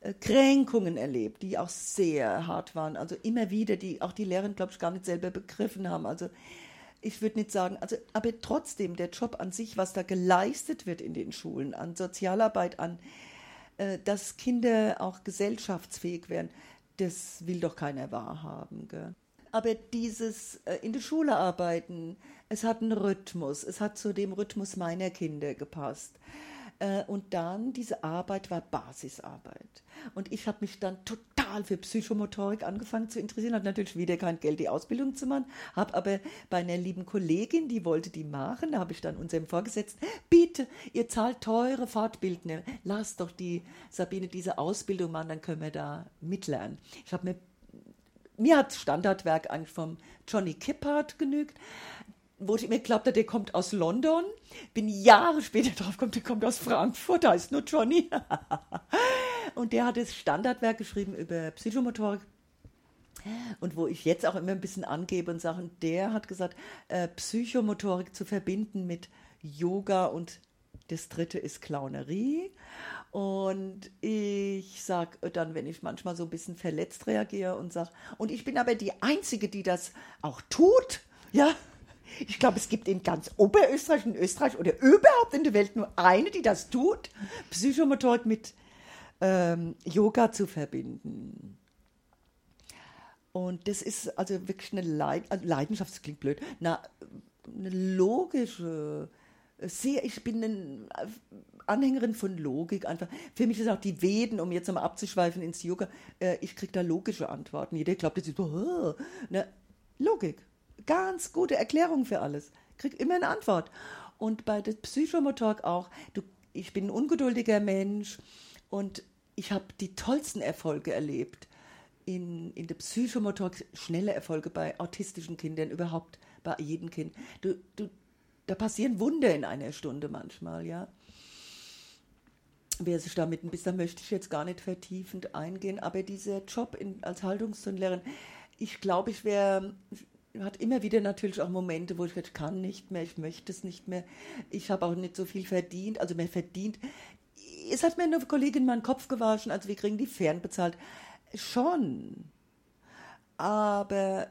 äh, Kränkungen erlebt, die auch sehr hart waren, also immer wieder, die auch die Lehrer, glaube ich, gar nicht selber begriffen haben, also ich würde nicht sagen, also, aber trotzdem, der Job an sich, was da geleistet wird in den Schulen, an Sozialarbeit, an, äh, dass Kinder auch gesellschaftsfähig werden, das will doch keiner wahrhaben. Gell? Aber dieses äh, in der Schule arbeiten, es hat einen Rhythmus, es hat zu dem Rhythmus meiner Kinder gepasst. Äh, und dann, diese Arbeit war Basisarbeit. Und ich habe mich dann total für Psychomotorik angefangen zu interessieren, hatte natürlich wieder kein Geld, die Ausbildung zu machen, habe aber bei einer lieben Kollegin, die wollte die machen, da habe ich dann unserem Vorgesetzten, bitte, ihr zahlt teure Fortbildner, lasst doch die Sabine diese Ausbildung machen, dann können wir da mitlernen. Ich habe mir mir hat Standardwerk eigentlich vom Johnny Kippard genügt, wo ich mir glaubt habe, der kommt aus London. Bin Jahre später drauf gekommen, der kommt aus Frankfurt, da ist nur Johnny. <laughs> und der hat das Standardwerk geschrieben über Psychomotorik. Und wo ich jetzt auch immer ein bisschen angebe und sage, der hat gesagt, äh, Psychomotorik zu verbinden mit Yoga und das dritte ist Clownerie. Und ich sage dann, wenn ich manchmal so ein bisschen verletzt reagiere und sage, und ich bin aber die Einzige, die das auch tut, ja. Ich glaube, es gibt in ganz Oberösterreich und Österreich oder überhaupt in der Welt nur eine, die das tut, Psychomotorik mit ähm, Yoga zu verbinden. Und das ist also wirklich eine Leid also Leidenschaft, das klingt blöd, na, eine logische sehr, ich bin ein Anhängerin von Logik einfach. Für mich ist auch die Veden, um jetzt nochmal abzuschweifen ins Yoga, äh, ich kriege da logische Antworten. Jeder glaubt jetzt so, oh, ne? Logik. Ganz gute Erklärung für alles. Krieg immer eine Antwort. Und bei der Psychomotork auch. Du, ich bin ein ungeduldiger Mensch und ich habe die tollsten Erfolge erlebt in, in der Psychomotorik, schnelle Erfolge bei autistischen Kindern, überhaupt bei jedem Kind. Du, du, da passieren Wunder in einer Stunde manchmal, ja. Wer sich damit ein bisschen, möchte ich jetzt gar nicht vertiefend eingehen, aber dieser Job in, als Haltungsstundenlehrerin, ich glaube, ich wäre, hat immer wieder natürlich auch Momente, wo ich, ich kann nicht mehr, ich möchte es nicht mehr. Ich habe auch nicht so viel verdient, also mehr verdient. Es hat mir eine Kollegin meinen Kopf gewaschen, also wir kriegen die Fern bezahlt. Schon. Aber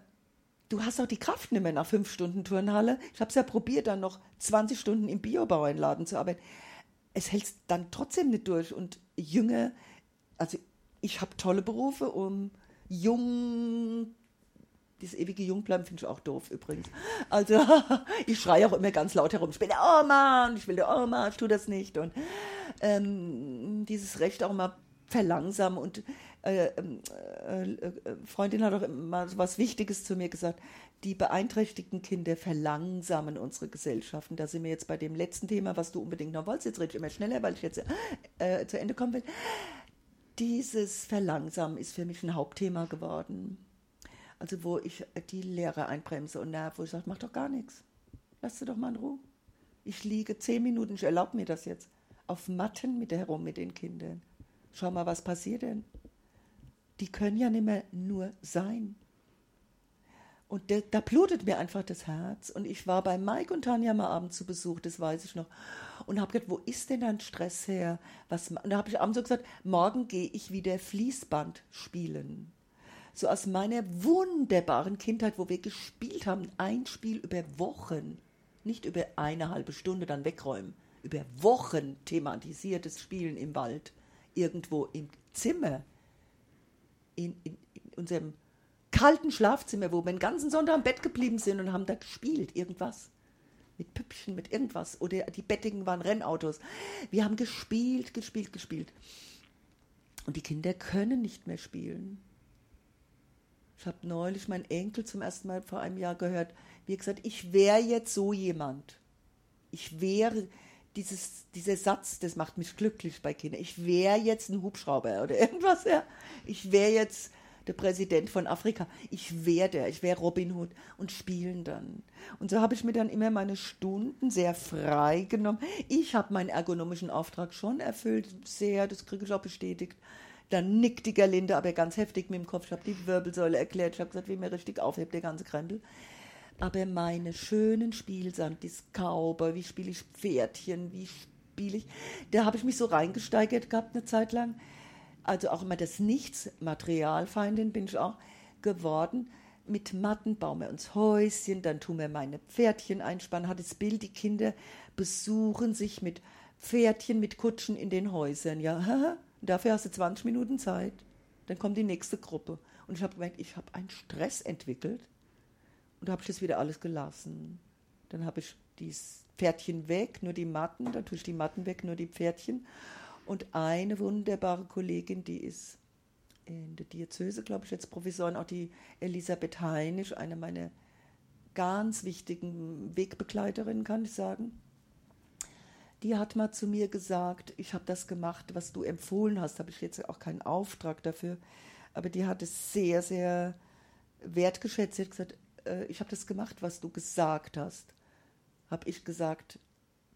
du hast auch die Kraft nicht mehr nach fünf Stunden Turnhalle. Ich habe es ja probiert, dann noch 20 Stunden im Biobauernladen zu arbeiten es hält dann trotzdem nicht durch. Und Jünger, also ich habe tolle Berufe, um jung, dieses ewige Jungbleiben finde ich auch doof übrigens. Also <laughs> ich schreie auch immer ganz laut herum, ich bin der Oma und ich will der Oma, ich tue das nicht. Und ähm, dieses Recht auch mal verlangsamen und äh, äh, äh, Freundin hat auch immer so was Wichtiges zu mir gesagt die beeinträchtigten Kinder verlangsamen unsere Gesellschaften. Da sind wir jetzt bei dem letzten Thema, was du unbedingt noch wolltest. Jetzt rede ich immer schneller, weil ich jetzt äh, zu Ende kommen will. Dieses Verlangsamen ist für mich ein Hauptthema geworden. Also wo ich die Lehrer einbremse und nerv, wo ich sage, mach doch gar nichts. Lass sie doch mal in Ruhe. Ich liege zehn Minuten, ich erlaube mir das jetzt, auf Matten mit herum mit den Kindern. Schau mal, was passiert denn? Die können ja nicht mehr nur sein. Und de, da blutet mir einfach das Herz. Und ich war bei Mike und Tanja mal abends zu Besuch, das weiß ich noch. Und habe gedacht, wo ist denn dein Stress her? Was, und da habe ich abends so gesagt, morgen gehe ich wieder Fließband spielen. So aus meiner wunderbaren Kindheit, wo wir gespielt haben, ein Spiel über Wochen, nicht über eine halbe Stunde dann wegräumen, über Wochen thematisiertes Spielen im Wald, irgendwo im Zimmer, in, in, in unserem kalten Schlafzimmer, wo wir den ganzen Sonntag am Bett geblieben sind und haben da gespielt, irgendwas. Mit Püppchen, mit irgendwas. Oder die Bettigen waren Rennautos. Wir haben gespielt, gespielt, gespielt. Und die Kinder können nicht mehr spielen. Ich habe neulich meinen Enkel zum ersten Mal vor einem Jahr gehört, wie er gesagt, ich wäre jetzt so jemand. Ich wäre, dieses, dieser Satz, das macht mich glücklich bei Kindern. Ich wäre jetzt ein Hubschrauber oder <laughs> irgendwas, ja. Ich wäre jetzt der Präsident von Afrika. Ich wäre der, ich wäre Robin Hood und spielen dann. Und so habe ich mir dann immer meine Stunden sehr frei genommen. Ich habe meinen ergonomischen Auftrag schon erfüllt, sehr, das kriege ich auch bestätigt. Dann nickt die Gerlinde, aber ganz heftig mit dem Kopf. Ich habe die Wirbelsäule erklärt, ich habe gesagt, wie mir richtig aufhebt, der ganze Krempel. Aber meine schönen Spielsand, das Cowboy, wie spiele ich Pferdchen, wie spiele ich, da habe ich mich so reingesteigert gehabt eine Zeit lang also auch immer das Nichts, Materialfeindin bin ich auch geworden. Mit Matten bauen wir uns Häuschen, dann tun wir meine Pferdchen einspannen, hat das Bild, die Kinder besuchen sich mit Pferdchen, mit Kutschen in den Häusern. Ja, <laughs> dafür hast du 20 Minuten Zeit. Dann kommt die nächste Gruppe. Und ich habe gemerkt, ich habe einen Stress entwickelt. Und da habe ich das wieder alles gelassen. Dann habe ich die Pferdchen weg, nur die Matten, dann tue ich die Matten weg, nur die Pferdchen. Und eine wunderbare Kollegin, die ist in der Diözese, glaube ich, jetzt Professorin, auch die Elisabeth Heinisch, eine meiner ganz wichtigen Wegbegleiterinnen, kann ich sagen. Die hat mal zu mir gesagt, ich habe das gemacht, was du empfohlen hast, habe ich jetzt auch keinen Auftrag dafür, aber die hat es sehr, sehr wertgeschätzt. Sie hat gesagt, äh, ich habe das gemacht, was du gesagt hast. Habe ich gesagt,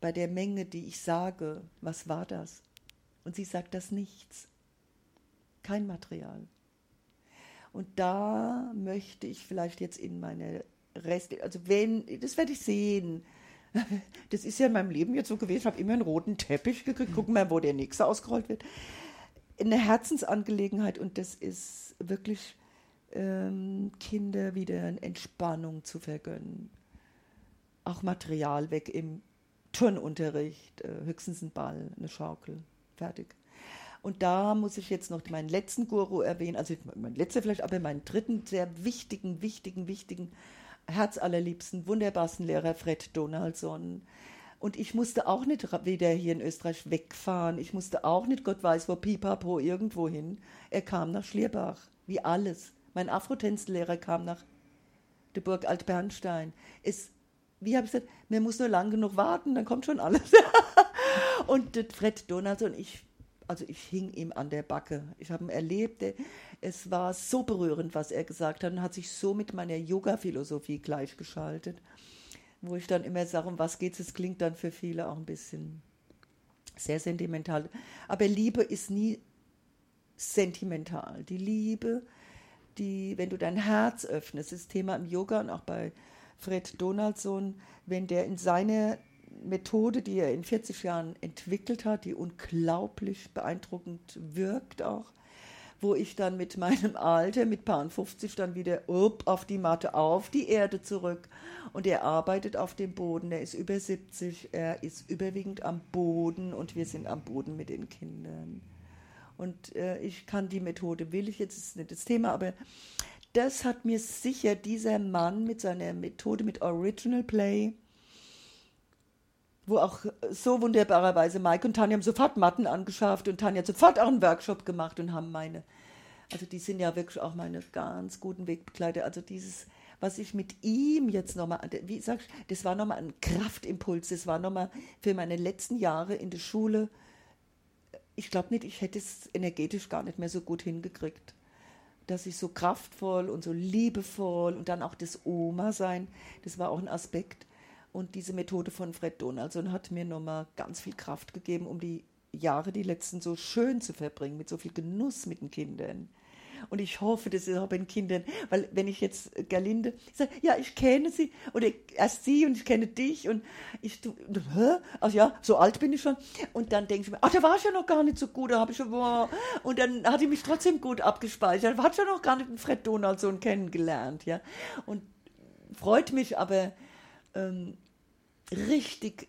bei der Menge, die ich sage, was war das? Und sie sagt das nichts. Kein Material. Und da möchte ich vielleicht jetzt in meine Reste, also wenn, das werde ich sehen. <laughs> Das ist ja in meinem Leben jetzt so gewesen, ich habe immer einen roten Teppich gekriegt, gucken mal, wo der nächste ausgerollt wird. Eine Herzensangelegenheit und das ist wirklich ähm, Kinder wieder Entspannung zu vergönnen. Auch Material weg im Turnunterricht, äh, höchstens ein Ball, eine Schaukel. Fertig. Und da muss ich jetzt noch meinen letzten Guru erwähnen, also mein letzter vielleicht, aber meinen dritten sehr wichtigen, wichtigen, wichtigen, herzallerliebsten, wunderbarsten Lehrer Fred Donaldson. Und ich musste auch nicht wieder hier in Österreich wegfahren. Ich musste auch nicht, Gott weiß wo, pipapo, irgendwo hin. Er kam nach Schlierbach, wie alles. Mein Afrotänzlehrer kam nach der Burg Altbernstein. Es, wie habe ich gesagt, man muss nur lang genug warten, dann kommt schon alles. <laughs> und Fred Donalds und ich, also ich hing ihm an der Backe. Ich habe ihn erlebt. Es war so berührend, was er gesagt hat und hat sich so mit meiner Yoga-Philosophie gleichgeschaltet, wo ich dann immer sage, um was geht's? Es klingt dann für viele auch ein bisschen sehr sentimental. Aber Liebe ist nie sentimental. Die Liebe, die, wenn du dein Herz öffnest, das Thema im Yoga und auch bei Fred Donaldson, wenn der in seine Methode, die er in 40 Jahren entwickelt hat, die unglaublich beeindruckend wirkt auch, wo ich dann mit meinem Alter, mit Paar 50, dann wieder up, auf die Matte, auf die Erde zurück. Und er arbeitet auf dem Boden, er ist über 70, er ist überwiegend am Boden und wir sind am Boden mit den Kindern. Und äh, ich kann die Methode, will ich jetzt, ist nicht das Thema, aber das hat mir sicher dieser Mann mit seiner Methode, mit Original Play, wo auch so wunderbarerweise Mike und Tanja haben sofort Matten angeschafft und Tanja hat sofort auch einen Workshop gemacht und haben meine, also die sind ja wirklich auch meine ganz guten Wegbegleiter. Also dieses, was ich mit ihm jetzt nochmal, wie sag ich, das war nochmal ein Kraftimpuls, das war nochmal für meine letzten Jahre in der Schule. Ich glaube nicht, ich hätte es energetisch gar nicht mehr so gut hingekriegt. Dass ich so kraftvoll und so liebevoll und dann auch das Oma sein, das war auch ein Aspekt. Und diese Methode von Fred Donaldson hat mir nochmal ganz viel Kraft gegeben, um die Jahre, die letzten, so schön zu verbringen, mit so viel Genuss mit den Kindern. Und ich hoffe, das ist auch bei den Kindern, weil wenn ich jetzt Gerlinde sage, ja, ich kenne sie, oder erst sie und ich kenne dich und ich, du, hä? Ach ja, so alt bin ich schon. Und dann denke ich mir, ach, da war ich ja noch gar nicht so gut, da habe ich schon, boah. und dann hat die mich trotzdem gut abgespeichert, hat schon noch gar nicht den Fred Donaldson kennengelernt, ja. Und freut mich aber, ähm, richtig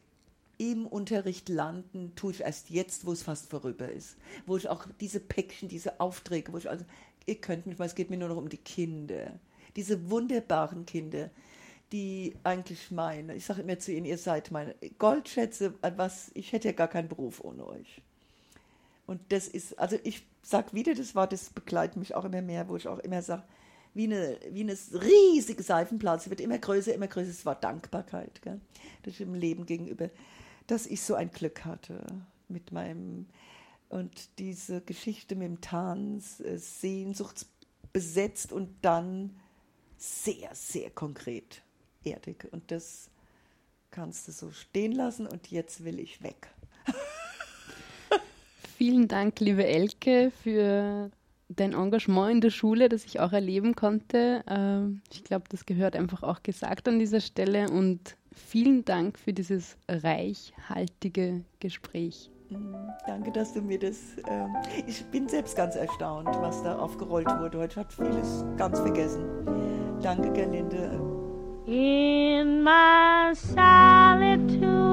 im Unterricht landen, tue ich erst jetzt, wo es fast vorüber ist. Wo ich auch diese Päckchen, diese Aufträge, wo ich also, ihr könnt mich mal, es geht mir nur noch um die Kinder. Diese wunderbaren Kinder, die eigentlich meine, ich sage immer zu ihnen, ihr seid meine Goldschätze, was, ich hätte ja gar keinen Beruf ohne euch. Und das ist, also ich sage wieder das Wort, das begleitet mich auch immer mehr, wo ich auch immer sage, wie eine, wie eine riesige Seifenblatt, sie wird immer größer, immer größer, es war Dankbarkeit, gell? das im Leben gegenüber, dass ich so ein Glück hatte mit meinem, und diese Geschichte mit dem Tanz, äh, sehnsuchtsbesetzt und dann sehr, sehr konkret erdig. Und das kannst du so stehen lassen und jetzt will ich weg. <laughs> Vielen Dank, liebe Elke, für dein Engagement in der Schule, das ich auch erleben konnte. Ähm, Ich glaube, das gehört einfach auch gesagt an dieser Stelle und vielen Dank für dieses reichhaltige Gespräch. Mhm, Danke, dass du mir das. ähm, ich bin selbst ganz erstaunt, was da aufgerollt wurde. Heute hat vieles ganz vergessen. Danke, Gerlinde. In my solitude,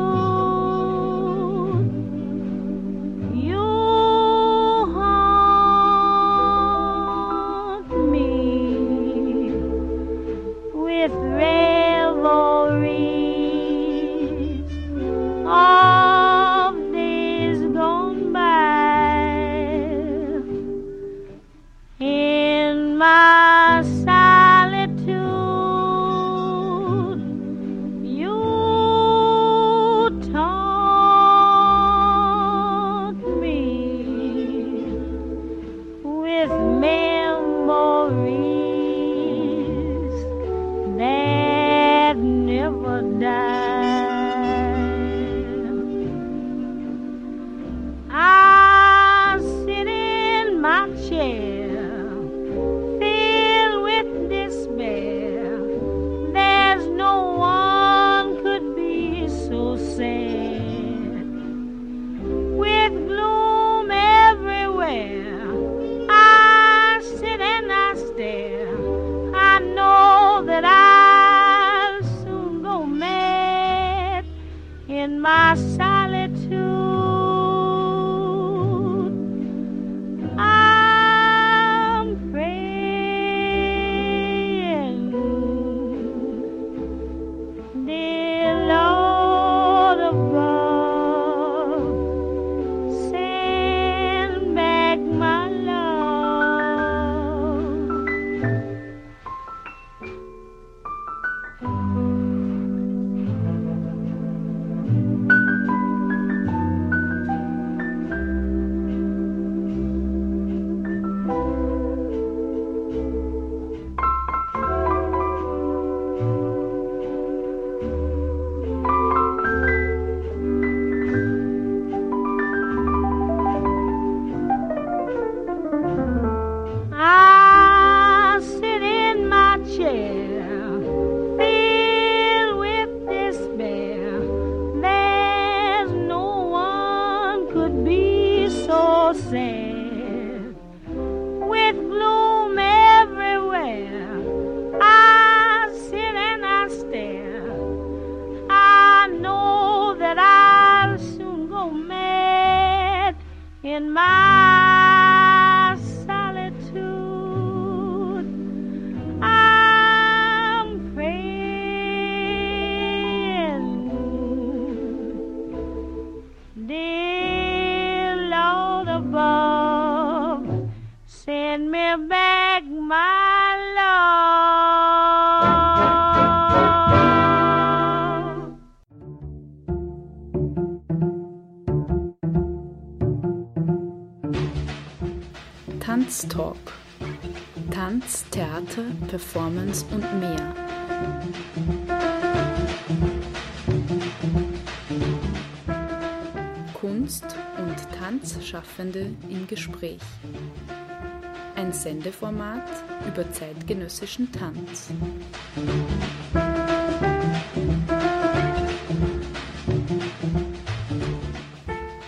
Sendeformat über zeitgenössischen Tanz.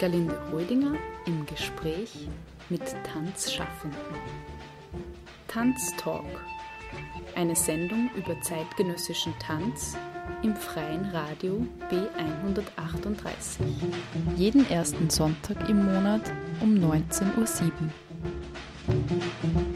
Galinde Rödinger im Gespräch mit Tanzschaffenden. Tanztalk. Eine Sendung über zeitgenössischen Tanz im freien Radio B138. Jeden ersten Sonntag im Monat um 19.07 Uhr. Thank you.